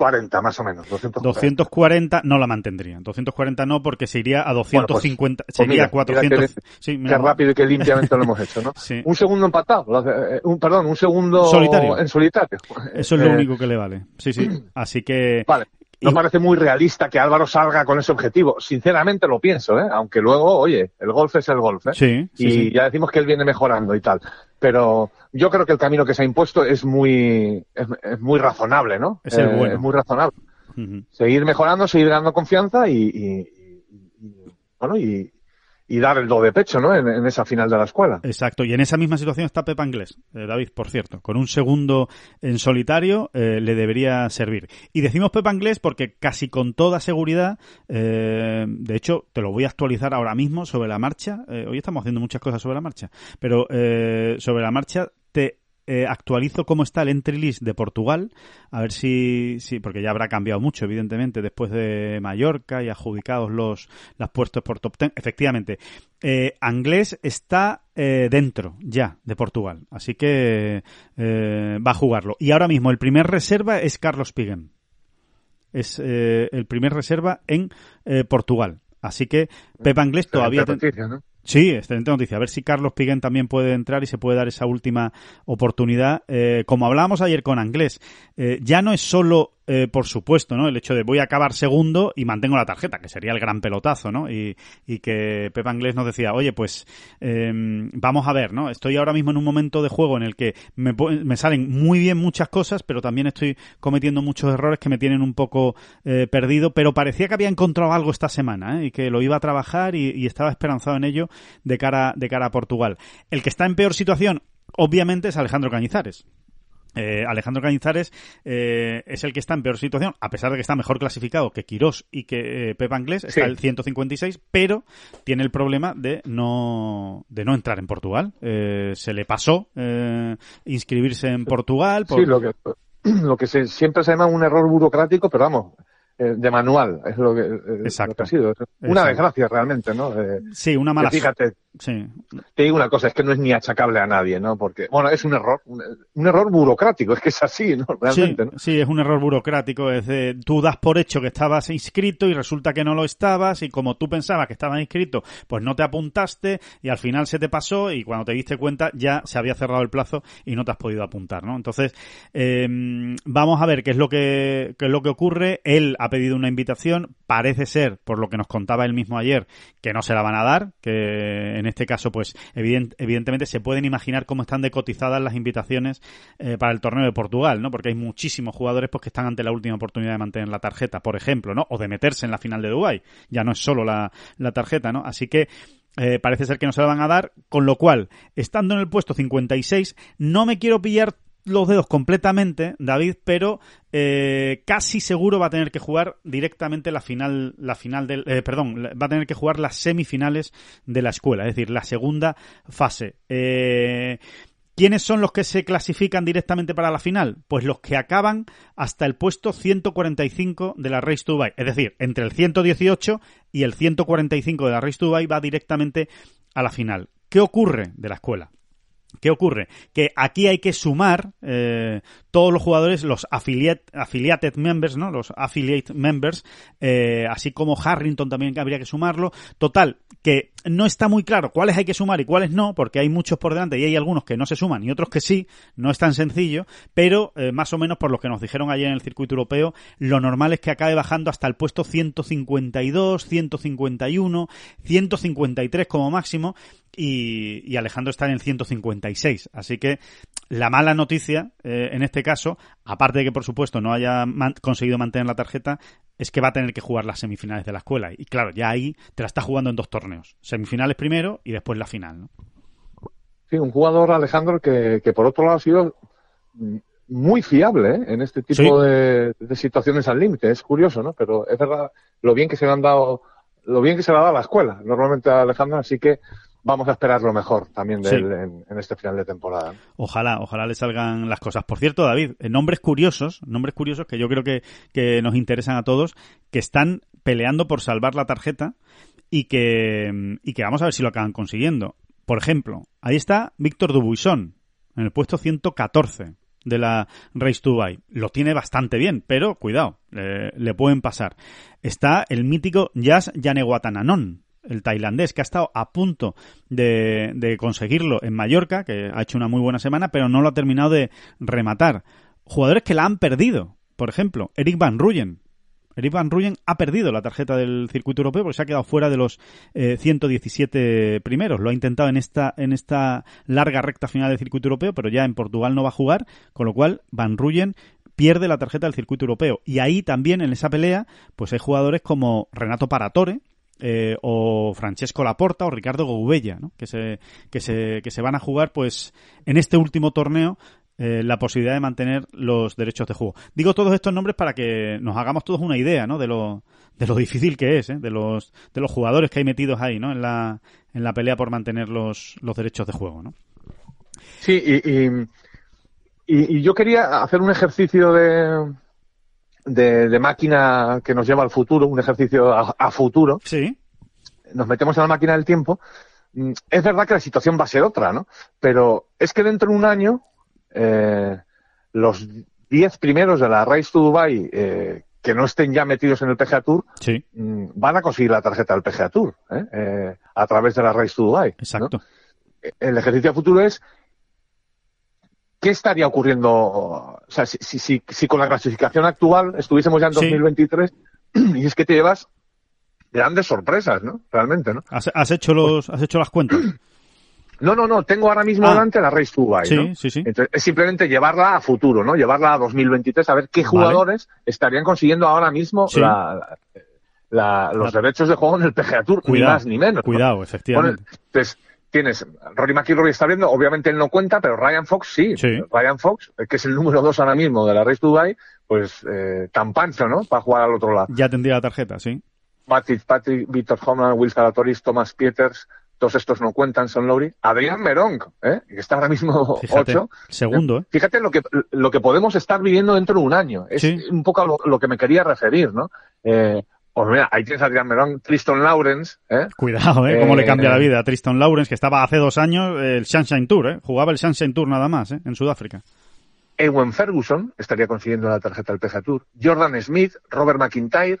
240 más o menos. 240. 240 no la mantendría. 240 no porque se iría a 250, pues, pues sería 400. qué rápido y qué limpiamente lo hemos hecho, ¿no? (laughs) Un segundo empatado, eh, un, perdón, un segundo solitario. en solitario. Eso es lo eh, único que le vale. Sí, sí. (clears throat) Así que. Vale. No parece muy realista que Álvaro salga con ese objetivo. Sinceramente lo pienso, ¿eh? Aunque luego, oye, el golf es el golf, ¿eh? Sí, y ya decimos que él viene mejorando y tal. Pero yo creo que el camino que se ha impuesto es muy, es, muy razonable, ¿no? Es el eh, bueno. Es muy razonable. Seguir mejorando, seguir dando confianza y, y, y bueno, y, y dar el do de pecho, ¿no? En, esa final de la escuela. Exacto. Y en esa misma situación está Pepa Inglés, eh, David, por cierto. Con un segundo en solitario eh, le debería servir. Y decimos Pepa Inglés porque casi con toda seguridad, eh, de hecho, te lo voy a actualizar ahora mismo sobre la marcha. hoy estamos haciendo muchas cosas sobre la marcha, pero sobre la marcha eh, actualizo cómo está el entry list de Portugal, a ver si, si, porque ya habrá cambiado mucho, evidentemente, después de Mallorca y adjudicados los, las puestos por top ten. Efectivamente, eh, Anglés está eh, dentro ya de Portugal, así que eh, va a jugarlo. Y ahora mismo el primer reserva es Carlos Piguen. Es el primer reserva en Portugal. Así que Pepa Anglés todavía... Sí, excelente noticia. A ver si Carlos Piguén también puede entrar y se puede dar esa última oportunidad. Eh, como hablábamos ayer con Anglés, eh, ya no es solo eh, por supuesto, ¿no? El hecho de voy a acabar segundo y mantengo la tarjeta, que sería el gran pelotazo, ¿no? Y, y que Pepa Anglés nos decía, oye, pues em, vamos a ver, ¿no? Estoy ahora mismo en un momento de juego en el que me, me, salen muy bien muchas cosas, pero también estoy cometiendo muchos errores que me tienen un poco eh, perdido, pero parecía que había encontrado algo esta semana, ¿eh? Y que lo iba a trabajar y, y estaba esperanzado en ello de cara, de cara a Portugal. El que está en peor situación, obviamente, es Alejandro Cañizares. Eh, Alejandro Cañizares eh, es el que está en peor situación, a pesar de que está mejor clasificado que Quirós y que eh, Pep Anglés, está el 156, pero tiene el problema de no, de no entrar en Portugal. se le pasó inscribirse en Portugal. Sí, lo que, lo que siempre se llama un error burocrático, pero vamos, eh, de manual, es lo que, eh, ha sido. Una desgracia realmente, ¿no? sí, una mala Fíjate, sí. te digo una cosa, es que no es ni achacable a nadie, ¿no? Porque, bueno, es un error, un, error burocrático, (laughs) es que es así, ¿no? Realmente, sí, sí, es un error burocrático, es de, tú das por hecho que estabas inscrito y resulta que no lo estabas y como tú pensabas que estabas inscrito, pues no te apuntaste y al final se te pasó y cuando te diste cuenta ya se había cerrado el plazo y no te has podido apuntar, ¿no? Entonces, eh, vamos a ver qué es lo que, qué es lo que ocurre. Él ha pedido una invitación. Parece ser, por lo que nos contaba él mismo ayer, que no se la van a dar, que en este caso, pues, evidentemente se pueden imaginar cómo están decotizadas las invitaciones eh, para el torneo de Portugal, ¿no? Porque hay muchísimos jugadores pues, que están ante la última oportunidad de mantener la tarjeta, por ejemplo, ¿no? O de meterse en la final de Dubái. Ya no es solo la, la tarjeta, ¿no? Así que eh, parece ser que no se la van a dar, con lo cual, estando en el puesto 56, no me quiero pillar los dedos completamente, David, pero eh, casi seguro va a tener que jugar directamente la final, la final del, eh, perdón, va a tener que jugar las semifinales de la escuela, es decir, la segunda fase. Eh, ¿Quiénes son los que se clasifican directamente para la final? Pues los que acaban hasta el puesto 145 de la Race to Dubai. Es decir, entre el 118 y el 145 de la Race to Dubai va directamente a la final. ¿Qué ocurre de la escuela? ¿Qué ocurre? Que aquí hay que sumar eh, todos los jugadores, los affiliate, affiliated members, ¿no? Los affiliate members, eh, así como Harrington también habría que sumarlo. Total, que no está muy claro cuáles hay que sumar y cuáles no, porque hay muchos por delante y hay algunos que no se suman y otros que sí, no es tan sencillo, pero eh, más o menos por lo que nos dijeron ayer en el circuito europeo, lo normal es que acabe bajando hasta el puesto 152, 151, 153 como máximo y, y Alejandro está en el 156. Así que la mala noticia, eh, en este caso, aparte de que por supuesto no haya conseguido mantener la tarjeta, es que va a tener que jugar las semifinales de la escuela. Y claro, ya ahí te la está jugando en dos torneos. Semifinales primero y después la final, ¿no? Sí, un jugador, Alejandro, que, que por otro lado ha sido muy fiable ¿eh? en este tipo de, situaciones al límite. Es curioso, ¿no? Pero es verdad lo bien que se le han dado, lo bien que se le ha dado a la escuela normalmente a Alejandro, así que vamos a esperar lo mejor también de él en, este final de temporada. Ojalá, ojalá le salgan las cosas. Por cierto, David, eh, nombres curiosos, nombres curiosos que yo creo que, que nos interesan a todos, que están peleando por salvar la tarjeta y que, y que vamos a ver si lo acaban consiguiendo. Por ejemplo, ahí está Víctor Dubuisson, en el puesto 114 de la Race to Dubai. Lo tiene bastante bien, pero cuidado, le pueden pasar. Está el mítico Yas Yanewatananon, el tailandés, que ha estado a punto de, de, conseguirlo en Mallorca, que ha hecho una muy buena semana, pero no lo ha terminado de rematar. Jugadores que la han perdido. Por ejemplo, Eric Van Ruyen, Eric Van Ruyen ha perdido la tarjeta del circuito europeo porque se ha quedado fuera de los 117 eh, primeros. Lo ha intentado en esta, en esta larga recta final del circuito europeo, pero ya en Portugal no va a jugar, con lo cual Van Ruyen pierde la tarjeta del circuito europeo. Y ahí también en esa pelea, pues hay jugadores como Renato Paratore, eh, o Francesco Laporta o Ricardo Goubella, ¿no? que, se, que, se, que se van a jugar pues en este último torneo eh, la posibilidad de mantener los derechos de juego. Digo todos estos nombres para que nos hagamos todos una idea, ¿no? De lo, de lo difícil que es, ¿eh? de los, de los jugadores que hay metidos ahí, ¿no? En la, en la pelea por mantener los, los derechos de juego, ¿no? Sí, y, y, yo quería hacer un ejercicio de, de, máquina que nos lleva al futuro, un ejercicio a, a futuro. Sí. Nos metemos en la máquina del tiempo. Mm, es verdad que la situación va a ser otra, ¿no? Pero es que dentro de un año eh, los 10 primeros de la Race to Dubai eh, que no estén ya metidos en el PGA Tour mm, van a conseguir la tarjeta del PGA Tour ¿eh? a través de la Race to Dubai. Exacto. El ejercicio futuro es ¿qué estaría ocurriendo? O sea, si, si, si, con la clasificación actual estuviésemos ya en 2023 (clears throat) y es que te llevas grandes sorpresas, ¿no? Realmente, ¿no? ¿Has, has hecho los, has hecho las cuentas? (clears throat) No, no, no, tengo ahora mismo ah. delante la Race to Dubai, sí, Sí, sí. Entonces, es simplemente llevarla a futuro, ¿no? Llevarla a 2023 a ver qué jugadores estarían consiguiendo ahora mismo los derechos de juego en el PGA Tour, ni más ni menos. Cuidado, efectivamente. entonces, tienes, Rory McIlroy está viendo, obviamente él no cuenta, pero Ryan Fox sí. Ryan Fox, que es el número dos ahora mismo de la Race Dubai, pues eh, tan pancho, ¿no? Para jugar al otro lado. Ya tendría la tarjeta, sí. Patrick, Patrick, Víctor Hoffman, Will Salatoris, Thomas Pieters, todos estos no cuentan, son Lowry. Adrián Merong, ¿eh? que está ahora mismo (laughs) 8. Segundo, ¿eh? Fíjate lo que, lo que podemos estar viviendo dentro de un año. Es un poco lo, que me quería referir, ¿no? Eh, pues mira, ahí tienes a Merong, Tristan Lawrence. ¿eh? Cuidado, ¿eh? Cómo le cambia la eh, vida a Tristan Lawrence, que estaba hace dos años el Sunshine Tour, ¿eh? Jugaba el Sunshine Tour nada más, ¿eh? En Sudáfrica. Ewan Ferguson estaría consiguiendo la tarjeta del PGA Tour. Jordan Smith, Robert McIntyre,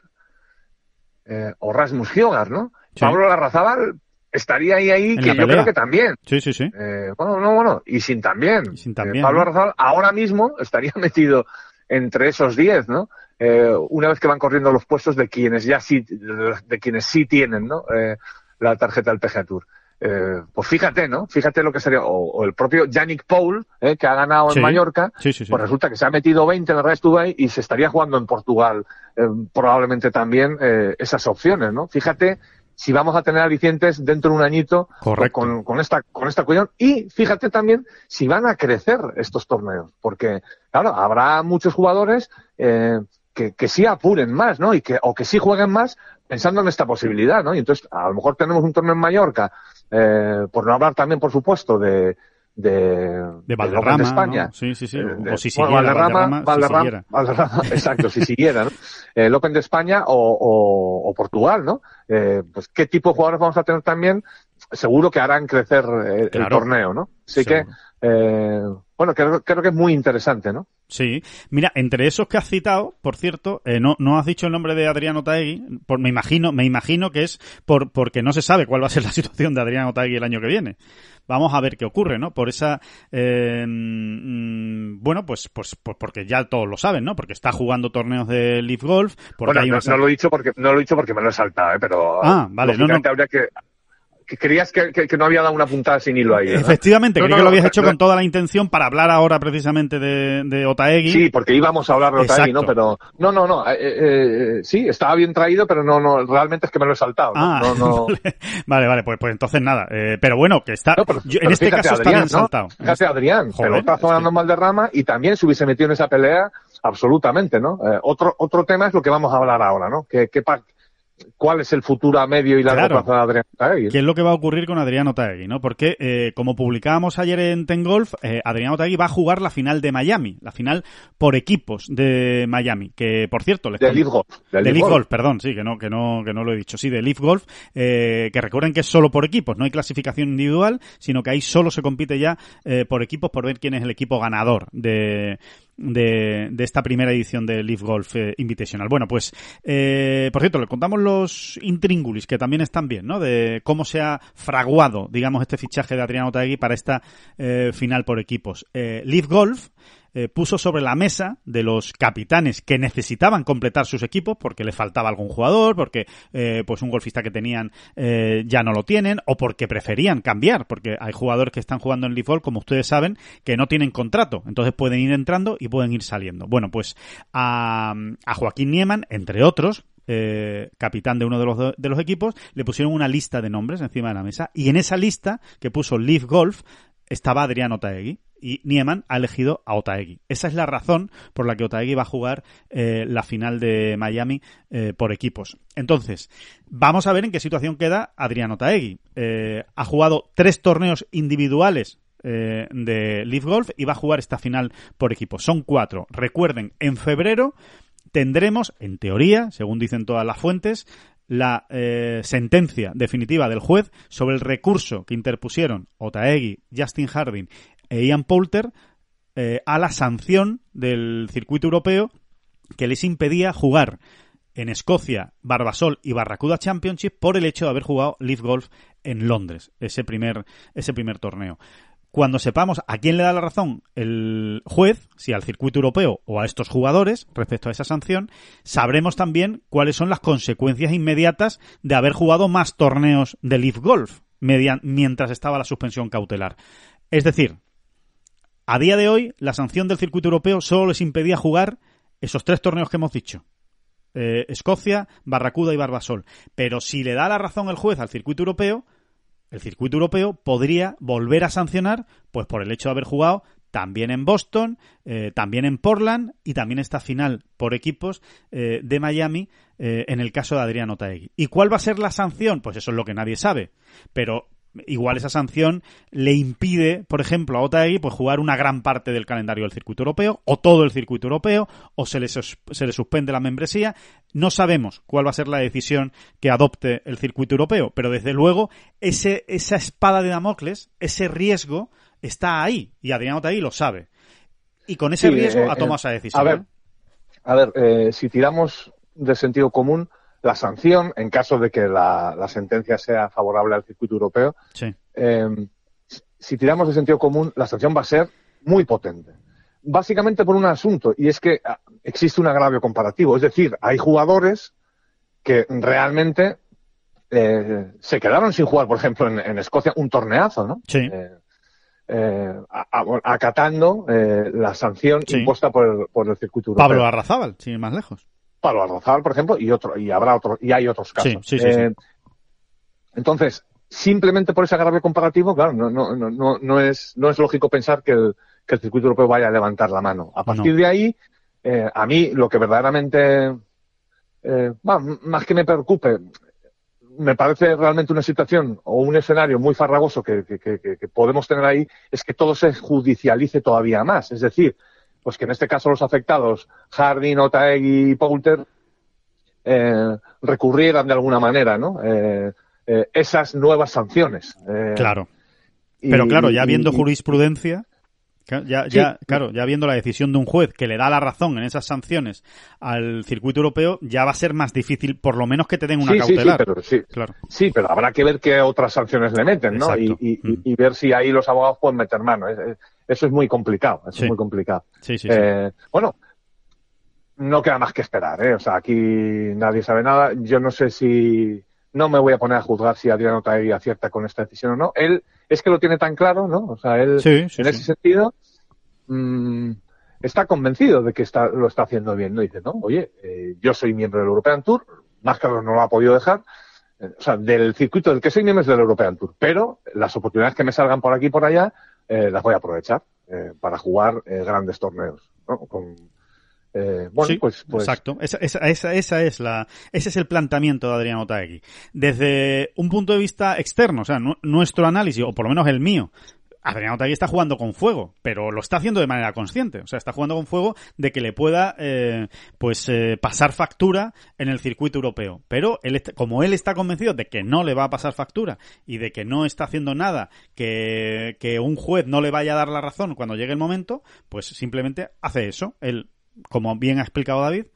eh, o Rasmus Hiogar, ¿no? Pablo Larrazábal estaría ahí, ahí, que yo creo que también. Sí, sí, sí. Eh, bueno, no, bueno, y sin también. sin también. Eh, Pablo Arrazal ahora mismo estaría (laughs) metido entre esos 10, ¿no? Eh, una vez que van corriendo los puestos de quienes ya sí, de, quienes sí tienen, ¿no? Eh, la tarjeta del PGA Tour. Eh, pues fíjate, ¿no? Fíjate lo que sería, o, el propio Yannick Paul, eh, que ha ganado en Mallorca, pues resulta que se ha metido 20 en el Race Dubai y se estaría jugando en Portugal, eh, probablemente también esas opciones, ¿no? Fíjate si vamos a tener alicientes dentro de un añito Con, con, esta con esta cuestión y fíjate también si van a crecer estos torneos porque claro habrá muchos jugadores eh, que, que sí apuren más no y que o que sí jueguen más pensando en esta posibilidad no y entonces a lo mejor tenemos un torneo en Mallorca eh, por no hablar también por supuesto de de, de Valderrama, de España. Sí, sí, sí. Eh, o si siguiera, Valderrama, Valderrama, Valderrama, (laughs) exacto, si siguiera, ¿no? Eh, el Open de España o, o, o Portugal, ¿no? Eh, pues qué tipo de jugadores vamos a tener también, seguro que harán crecer el, torneo, ¿no? Así que, eh, bueno, creo, creo que es muy interesante, ¿no? Sí, mira, entre esos que has citado, por cierto, eh, no, no has dicho el nombre de Adriano Taegui, por, me imagino, me imagino que es por, porque no se sabe cuál va a ser la (laughs) situación de Adriano Taegui el año que viene. Vamos a ver qué ocurre, ¿no? Por esa, eh, mm, bueno, pues, pues, pues, porque ya todos lo saben, ¿no? Porque está jugando torneos de Leaf Golf. Porque bueno, no, lo he dicho porque, no lo he dicho porque me lo he saltado, ¿eh? Pero, ah, vale, no, no. habría que, creías que, que, no había dado una puntada sin hilo ahí. Efectivamente, creí que lo habías hecho con toda la intención para hablar ahora precisamente de, de Otaegui. Sí, porque íbamos a hablar de Otaegui, ¿no? Pero no, no, no. Eh, eh, sí, estaba bien traído, pero no, no, realmente es que me lo he saltado. Ah, no, (laughs) vale, vale, pues, pues entonces nada. Eh, pero bueno, que está. en este caso está bien saltado. Fíjate, Adrián, Joder, pelotazo es que... mal de rama y también se hubiese metido en esa pelea absolutamente, ¿no? Eh, otro, otro tema es lo que vamos a hablar ahora, ¿no? ¿Qué, qué, cuál es el futuro a medio y largo plazo de Adrián Otaegui. ¿Qué es lo que va a ocurrir con Adrián Otaegui? ¿no? Porque, eh, como publicábamos ayer en Ten Golf, eh, Adrián Otaegui va a jugar la final de Miami, la final por equipos de Miami, que por cierto... Les de Leaf Golf. De, Leaf Golf. perdón, sí, que no, que no, que no lo he dicho. Sí, de Leaf Golf, eh, que recuerden que es solo por equipos, no hay clasificación individual, sino que ahí solo se compite ya eh, por equipos por ver quién es el equipo ganador de, de, de, esta primera edición de Leaf Golf eh, Invitational. Bueno, pues, eh, por cierto, le contamos los intríngulis, que también están bien, ¿no? De cómo se ha fraguado, digamos, este fichaje de Adriano Taegui para esta eh, final por equipos. Eh, Leaf Golf eh, puso sobre la mesa de los capitanes que necesitaban completar sus equipos porque le faltaba algún jugador, porque eh, pues un golfista que tenían eh, ya no lo tienen o porque preferían cambiar, porque hay jugadores que están jugando en Leaf como ustedes saben, que no tienen contrato, entonces pueden ir entrando y pueden ir saliendo. Bueno, pues a, a Joaquín Nieman, entre otros, eh, capitán de uno de los, de los equipos, le pusieron una lista de nombres encima de la mesa y en esa lista que puso Leaf Golf estaba Adriano Taegui y Nieman ha elegido a Otaegui. Esa es la razón por la que Otaegui va a jugar eh, la final de Miami eh, por equipos. Entonces, vamos a ver en qué situación queda Adriano Otaegui. Eh, ha jugado tres torneos individuales de Leaf Golf y va a jugar esta final por equipos. Son cuatro. Recuerden, en febrero tendremos, en teoría, según dicen todas las fuentes, la sentencia definitiva del juez sobre el recurso que interpusieron Otaegui, Justin Harding e Ian Poulter eh, a la sanción del circuito europeo que les impedía jugar en Escocia, Barbasol y Barracuda Championship por el hecho de haber jugado Leaf Golf en Londres, ese primer, ese primer torneo. Cuando sepamos a quién le da la razón el juez, si al circuito europeo o a estos jugadores respecto a esa sanción, sabremos también cuáles son las consecuencias inmediatas de haber jugado más torneos de Leaf Golf mientras estaba la suspensión cautelar. Es decir, a día de hoy, la sanción del circuito europeo solo les impedía jugar esos tres torneos que hemos dicho. Eh, Escocia, Barracuda y Barbasol. Pero si le da la razón el juez al circuito europeo, el circuito europeo podría volver a sancionar, pues por el hecho de haber jugado también en Boston, eh, también en Portland y también esta final por equipos eh, de Miami en el caso de Adriano Taegui. ¿Y cuál va a ser la sanción? Pues eso es lo que nadie sabe. Pero igual esa sanción le impide, por ejemplo, a Otaegui pues jugar una gran parte del calendario del circuito europeo, o todo el circuito europeo, o se le, se le suspende la membresía. No sabemos cuál va a ser la decisión que adopte el circuito europeo, pero desde luego ese, esa espada de Damocles, ese riesgo, está ahí, y Adrián Otaegui lo sabe. Y con ese riesgo eh, ha tomado eh, esa decisión. A ver, a ver eh, si tiramos de sentido común, la sanción, en caso de que la, la sentencia sea favorable al circuito europeo, sí. eh, si tiramos de sentido común, la sanción va a ser muy potente. Básicamente por un asunto, y es que ah, existe un agravio comparativo. Es decir, hay jugadores que realmente eh, se quedaron sin jugar, por ejemplo, en, en Escocia, un torneazo, ¿no? Sí. Eh, eh, acatando eh, la sanción Sí. impuesta por el, por el circuito europeo. Pablo Arrazábal, sin ir más lejos. Pablo Arrozal, por ejemplo, y otro, y habrá otro, y hay otros casos. Sí, sí, sí, Eh, Entonces, simplemente por ese agravio comparativo, claro, no, no, no, no, no es, no es lógico pensar que el, que el circuito europeo vaya a levantar la mano. A partir No. de ahí, eh, a mí lo que verdaderamente, eh, más que me preocupe, me parece realmente una situación o un escenario muy farragoso que, que- que- que- que podemos tener ahí, es que todo se judicialice todavía más. Es decir, pues que en este caso los afectados, Harding, Otaegui y Poulter, eh, recurrieran de alguna manera, ¿no? Eh, eh, esas nuevas sanciones. Eh, Claro. y- Pero claro, ya viendo y- jurisprudencia, ya, Sí. ya, claro, ya viendo la decisión de un juez que le da la razón en esas sanciones al circuito europeo, ya va a ser más difícil, por lo menos que te den una sí, sí, sí, cautelar. pero sí, Claro. sí, pero habrá que ver qué otras sanciones le meten, ¿no? Y, Mm. y ver si ahí los abogados pueden meter mano. Es- es- Eso es muy complicado, eso es muy complicado. Sí, sí, sí. Eh, bueno, no queda más que esperar, ¿eh? O sea, aquí nadie sabe nada. Yo no sé si, no me voy a poner a juzgar si Adriano Taegui acierta con esta decisión o no. Él es que lo tiene tan claro, ¿no? O sea, él, en ese sentido, mmm, está convencido de que está, lo está haciendo bien, ¿no? Dice, no, oye, eh, yo soy miembro del European Tour, más claro no lo ha podido dejar, eh, o sea, del circuito del que soy miembro es del European Tour, pero las oportunidades que me salgan por aquí y por allá, eh, las voy a aprovechar eh, para jugar eh, grandes torneos, ¿no? Con, eh, bueno, sí, pues, pues, exacto. Esa, esa, esa, esa, es la, ese es el planteamiento de Adriano Taegui. Desde un punto de vista externo, o sea, nuestro análisis, o por lo menos el mío, Adriano Taegui está jugando con fuego, pero lo está haciendo de manera consciente. O sea, está jugando con fuego de que le pueda, eh, pues, eh, pasar factura en el circuito europeo. Pero él, como él está convencido de que no le va a pasar factura y de que no está haciendo nada que, que un juez no le vaya a dar la razón cuando llegue el momento, pues simplemente hace eso. Él como bien ha explicado David,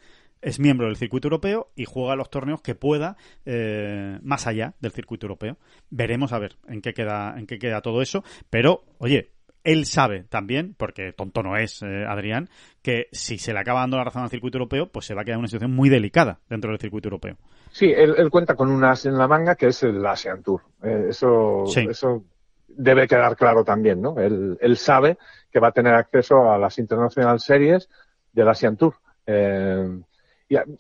es miembro del circuito europeo y juega los torneos que pueda eh, más allá del circuito europeo. Veremos a ver en qué queda, en qué queda todo eso. Pero, oye, él sabe también, porque tonto no es eh, Adrián, que si se le acaba dando la razón al circuito europeo, pues se va a quedar en una situación muy delicada dentro del circuito europeo. Sí, él, él cuenta con un as en la manga que es el ASEAN Tour. Eh, eso, Sí. eso debe quedar claro también, ¿no? Él, él sabe que va a tener acceso a las International Series del Asian Tour. Eh,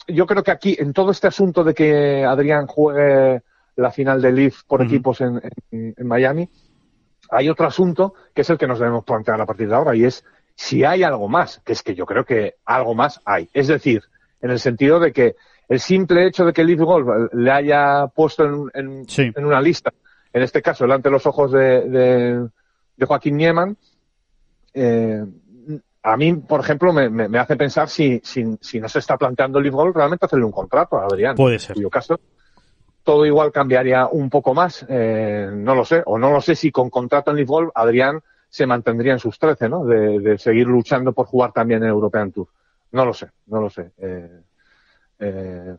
yo creo que aquí, en todo este asunto de que Adrián juegue la final de Leaf por equipos en, en- en Miami, hay otro asunto que es el que nos debemos plantear a partir de ahora y es si hay algo más, que es que yo creo que algo más hay. Es decir, en el sentido de que el simple hecho de que Leaf Golf le haya puesto en, en- Sí. en una lista, en este caso delante de los ojos de, de, de Joaquín Nieman, eh, a mí, por ejemplo, me, me- me hace pensar si, si, si no se está planteando Leaf Golf realmente hacerle un contrato a Adrián. Puede ser. En cuyo caso, todo igual cambiaría un poco más, eh, no lo sé, o no lo sé si con contrato en Golf Adrián se mantendría en sus 13, ¿no? De, de seguir luchando por jugar también en European Tour. No lo sé, no lo sé. Eh, eh,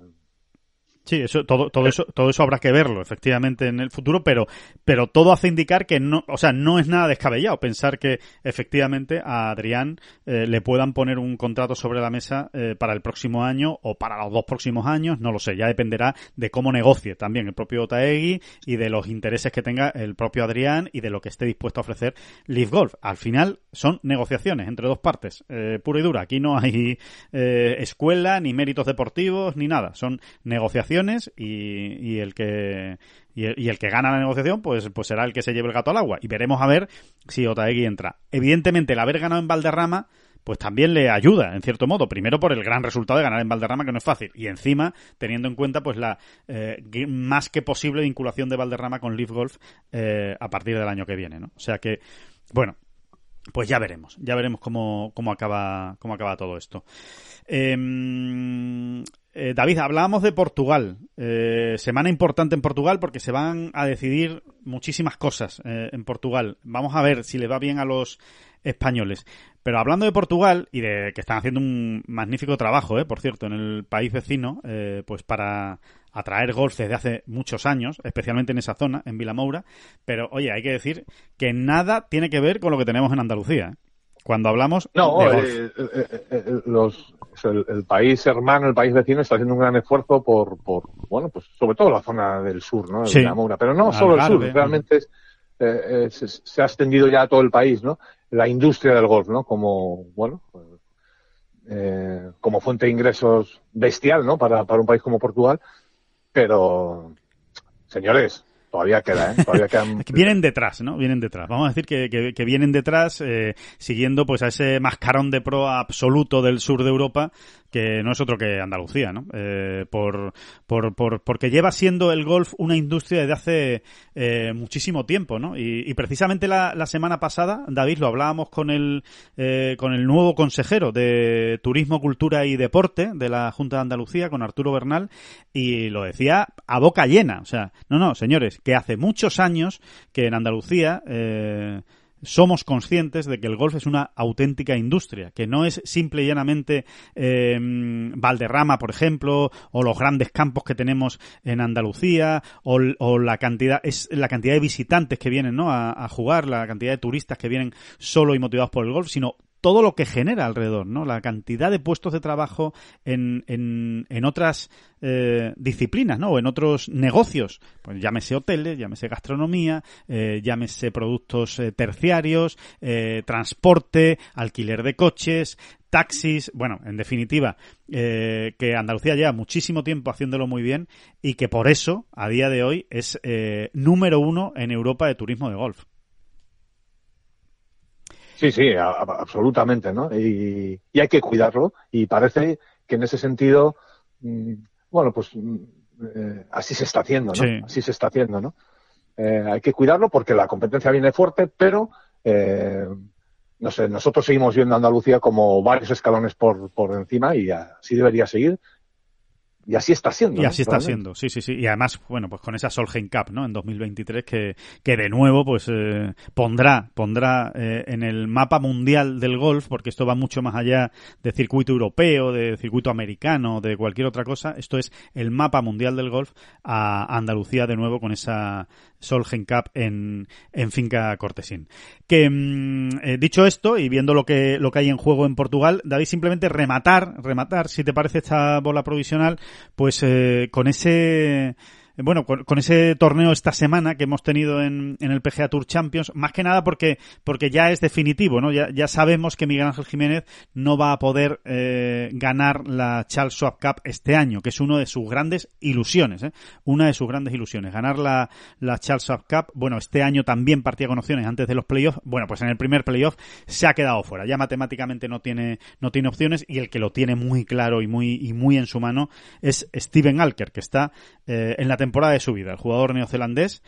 Sí, eso, todo, todo eso, todo eso habrá que verlo, efectivamente, en el futuro, pero, pero todo hace indicar que no, o sea, no es nada descabellado pensar que efectivamente a Adrián eh, le puedan poner un contrato sobre la mesa eh, para el próximo año o para los dos próximos años, no lo sé, ya dependerá de cómo negocie también el propio Taegui y de los intereses que tenga el propio Adrián y de lo que esté dispuesto a ofrecer Leaf Golf. Al final son negociaciones entre dos partes, eh, pura y dura. Aquí no hay eh, escuela, ni méritos deportivos, ni nada. Son negociaciones y, el que y el, que gana la negociación pues pues será el que se lleve el gato al agua y veremos a ver si Otaegui entra. Evidentemente el haber ganado en Valderrama pues también le ayuda, en cierto modo. Primero por el gran resultado de ganar en Valderrama, que no es fácil. Y encima, teniendo en cuenta pues la eh, más que posible vinculación de Valderrama con Leaf Golf eh, a partir del año que viene, ¿no? O sea que, bueno, pues ya veremos, ya veremos cómo, cómo acaba, cómo acaba todo esto. Eh, eh, David, hablábamos de Portugal. Eh, semana importante en Portugal porque se van a decidir muchísimas cosas eh, en Portugal. Vamos a ver si le va bien a los españoles. Pero hablando de Portugal y de que están haciendo un magnífico trabajo, eh, por cierto, en el país vecino, pues para atraer golf desde hace muchos años, especialmente en esa zona, en Vilamoura. Pero oye, hay que decir que nada tiene que ver con lo que tenemos en Andalucía. Cuando hablamos No, de golf. eh, eh, eh, eh, los, el, el país hermano, el país vecino está haciendo un gran esfuerzo por, por bueno, pues sobre todo la zona del sur, ¿no? De Sí. Villamoura. Pero no solo el sur, realmente es, eh, se, se ha extendido ya a todo el país, ¿no? La industria del golf, ¿no? Como, bueno, eh, como fuente de ingresos bestial, ¿no? Para, para un país como Portugal. Pero, señores, todavía queda, ¿eh? Todavía quedan (laughs) vienen detrás, ¿no? Vienen detrás. Vamos a decir que, que- que vienen detrás eh, siguiendo pues a ese mascarón de proa absoluto del sur de Europa que no es otro que Andalucía, ¿no? Eh, por, por, por, porque lleva siendo el golf una industria desde hace eh, muchísimo tiempo, ¿no? Y, precisamente la, la semana pasada, David, lo hablábamos con el, eh, con el nuevo consejero de Turismo, Cultura y Deporte de la Junta de Andalucía, con Arturo Bernal, y lo decía a boca llena. O sea, no, no, señores, que hace muchos años que en Andalucía eh, somos conscientes de que el golf es una auténtica industria, que no es simple y llanamente eh, Valderrama, por ejemplo, o los grandes campos que tenemos en Andalucía, o, la cantidad es la cantidad de visitantes que vienen ¿no? a, a jugar, la cantidad de turistas que vienen solo y motivados por el golf, sino todo lo que genera alrededor, ¿no? La cantidad de puestos de trabajo en, en, en otras eh, disciplinas, ¿no? O en otros negocios. Pues llámese hoteles, llámese gastronomía, eh, llámese productos eh, terciarios, transporte, alquiler de coches, taxis, bueno, en definitiva, que Andalucía lleva muchísimo tiempo haciéndolo muy bien y que por eso, a día de hoy, es número uno en Europa de turismo de golf. Sí, sí, a- a- absolutamente, ¿no? Y, y hay que cuidarlo y parece que en ese sentido, mm, bueno, pues mm, eh, así se está haciendo, ¿no? Sí. Así se está haciendo, ¿no? Eh, hay que cuidarlo porque la competencia viene fuerte, pero eh, no sé, nosotros seguimos viendo a Andalucía como varios escalones por, por encima y así debería seguir. Y así está siendo. Y ¿no? así está Realmente. siendo, sí, sí, sí. Y además, bueno, pues con esa Solheim Cup, ¿no? En 2023 que, que de nuevo, pues eh, pondrá, pondrá eh, en el mapa mundial del golf, porque esto va mucho más allá de circuito europeo, de circuito americano, de cualquier otra cosa. Esto es el mapa mundial del golf a Andalucía de nuevo con esa Solheim Cup en, en Finca Cortesín. Que mm, eh, dicho esto y viendo lo que lo que hay en juego en Portugal, David simplemente rematar, rematar, si te parece esta bola provisional, pues eh, con ese bueno, con, con ese torneo esta semana que hemos tenido en, en el PGA Tour Champions, más que nada porque, porque ya es definitivo, ¿no? Ya, ya sabemos que Miguel Ángel Jiménez no va a poder eh, ganar la Charles Schwab Cup este año, que es una de sus grandes ilusiones, ¿eh? Una de sus grandes ilusiones. Ganar la, la Charles Schwab Cup, bueno, este año también partía con opciones antes de los playoffs, bueno, pues en el primer playoff se ha quedado fuera. Ya matemáticamente no tiene, no tiene opciones y el que lo tiene muy claro y muy, y muy en su mano es Steven Alker, que está eh, en la temporada de su vida, el jugador neozelandés.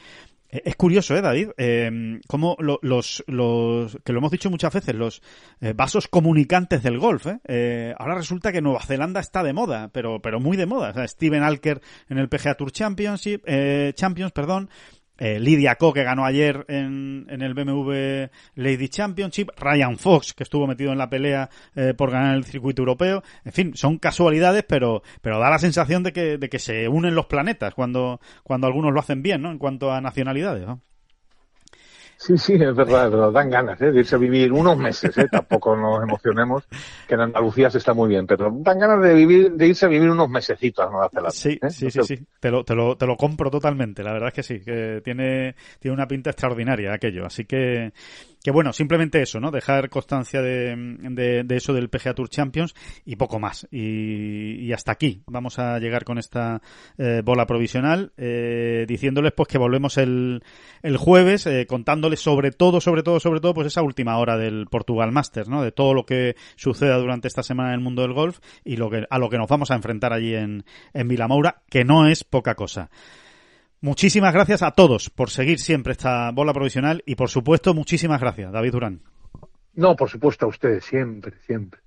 Eh, Es curioso, ¿eh, David? Eh, cómo lo- los, los, que lo hemos dicho muchas veces, los eh, vasos comunicantes del golf, ¿eh? Eh, Ahora resulta que Nueva Zelanda está de moda, pero, pero muy de moda. O Steven Alker en el PGA Tour Championship, Champions, perdón. Eh, Lydia Ko, que ganó ayer en, en el BMW Lady Championship, Ryan Fox, que estuvo metido en la pelea eh, por ganar el circuito europeo. En fin, son casualidades, pero, pero da la sensación de que, de que se unen los planetas cuando, cuando algunos lo hacen bien, ¿no? En cuanto a nacionalidades, ¿no? Sí, sí, es verdad, verdad. Dan ganas ¿eh? de irse a vivir unos meses, ¿eh? tampoco nos emocionemos, que en Andalucía se está muy bien, pero dan ganas de vivir, de irse a vivir unos mesecitos a Nueva Zelanda. Sí, ¿eh? sí, sí, sí. Te lo, te, lo, te lo compro totalmente. La verdad es que sí, que tiene, tiene una pinta extraordinaria aquello. Así que, que bueno, simplemente eso, ¿no? Dejar constancia de, de, eso del PGA Tour Champions y poco más. Y, y hasta aquí vamos a llegar con esta eh, bola provisional, eh, diciéndoles pues que volvemos el, el jueves, eh, contándoles sobre todo, sobre todo, sobre todo, pues esa última hora del Portugal Masters, ¿no? De todo lo que suceda durante esta semana en el mundo del golf y lo que, a lo que nos vamos a enfrentar allí en, en Vilamoura, que no es poca cosa. Muchísimas gracias a todos por seguir siempre esta bola provisional y por supuesto muchísimas gracias, David Durán. No, por supuesto a ustedes, siempre, siempre.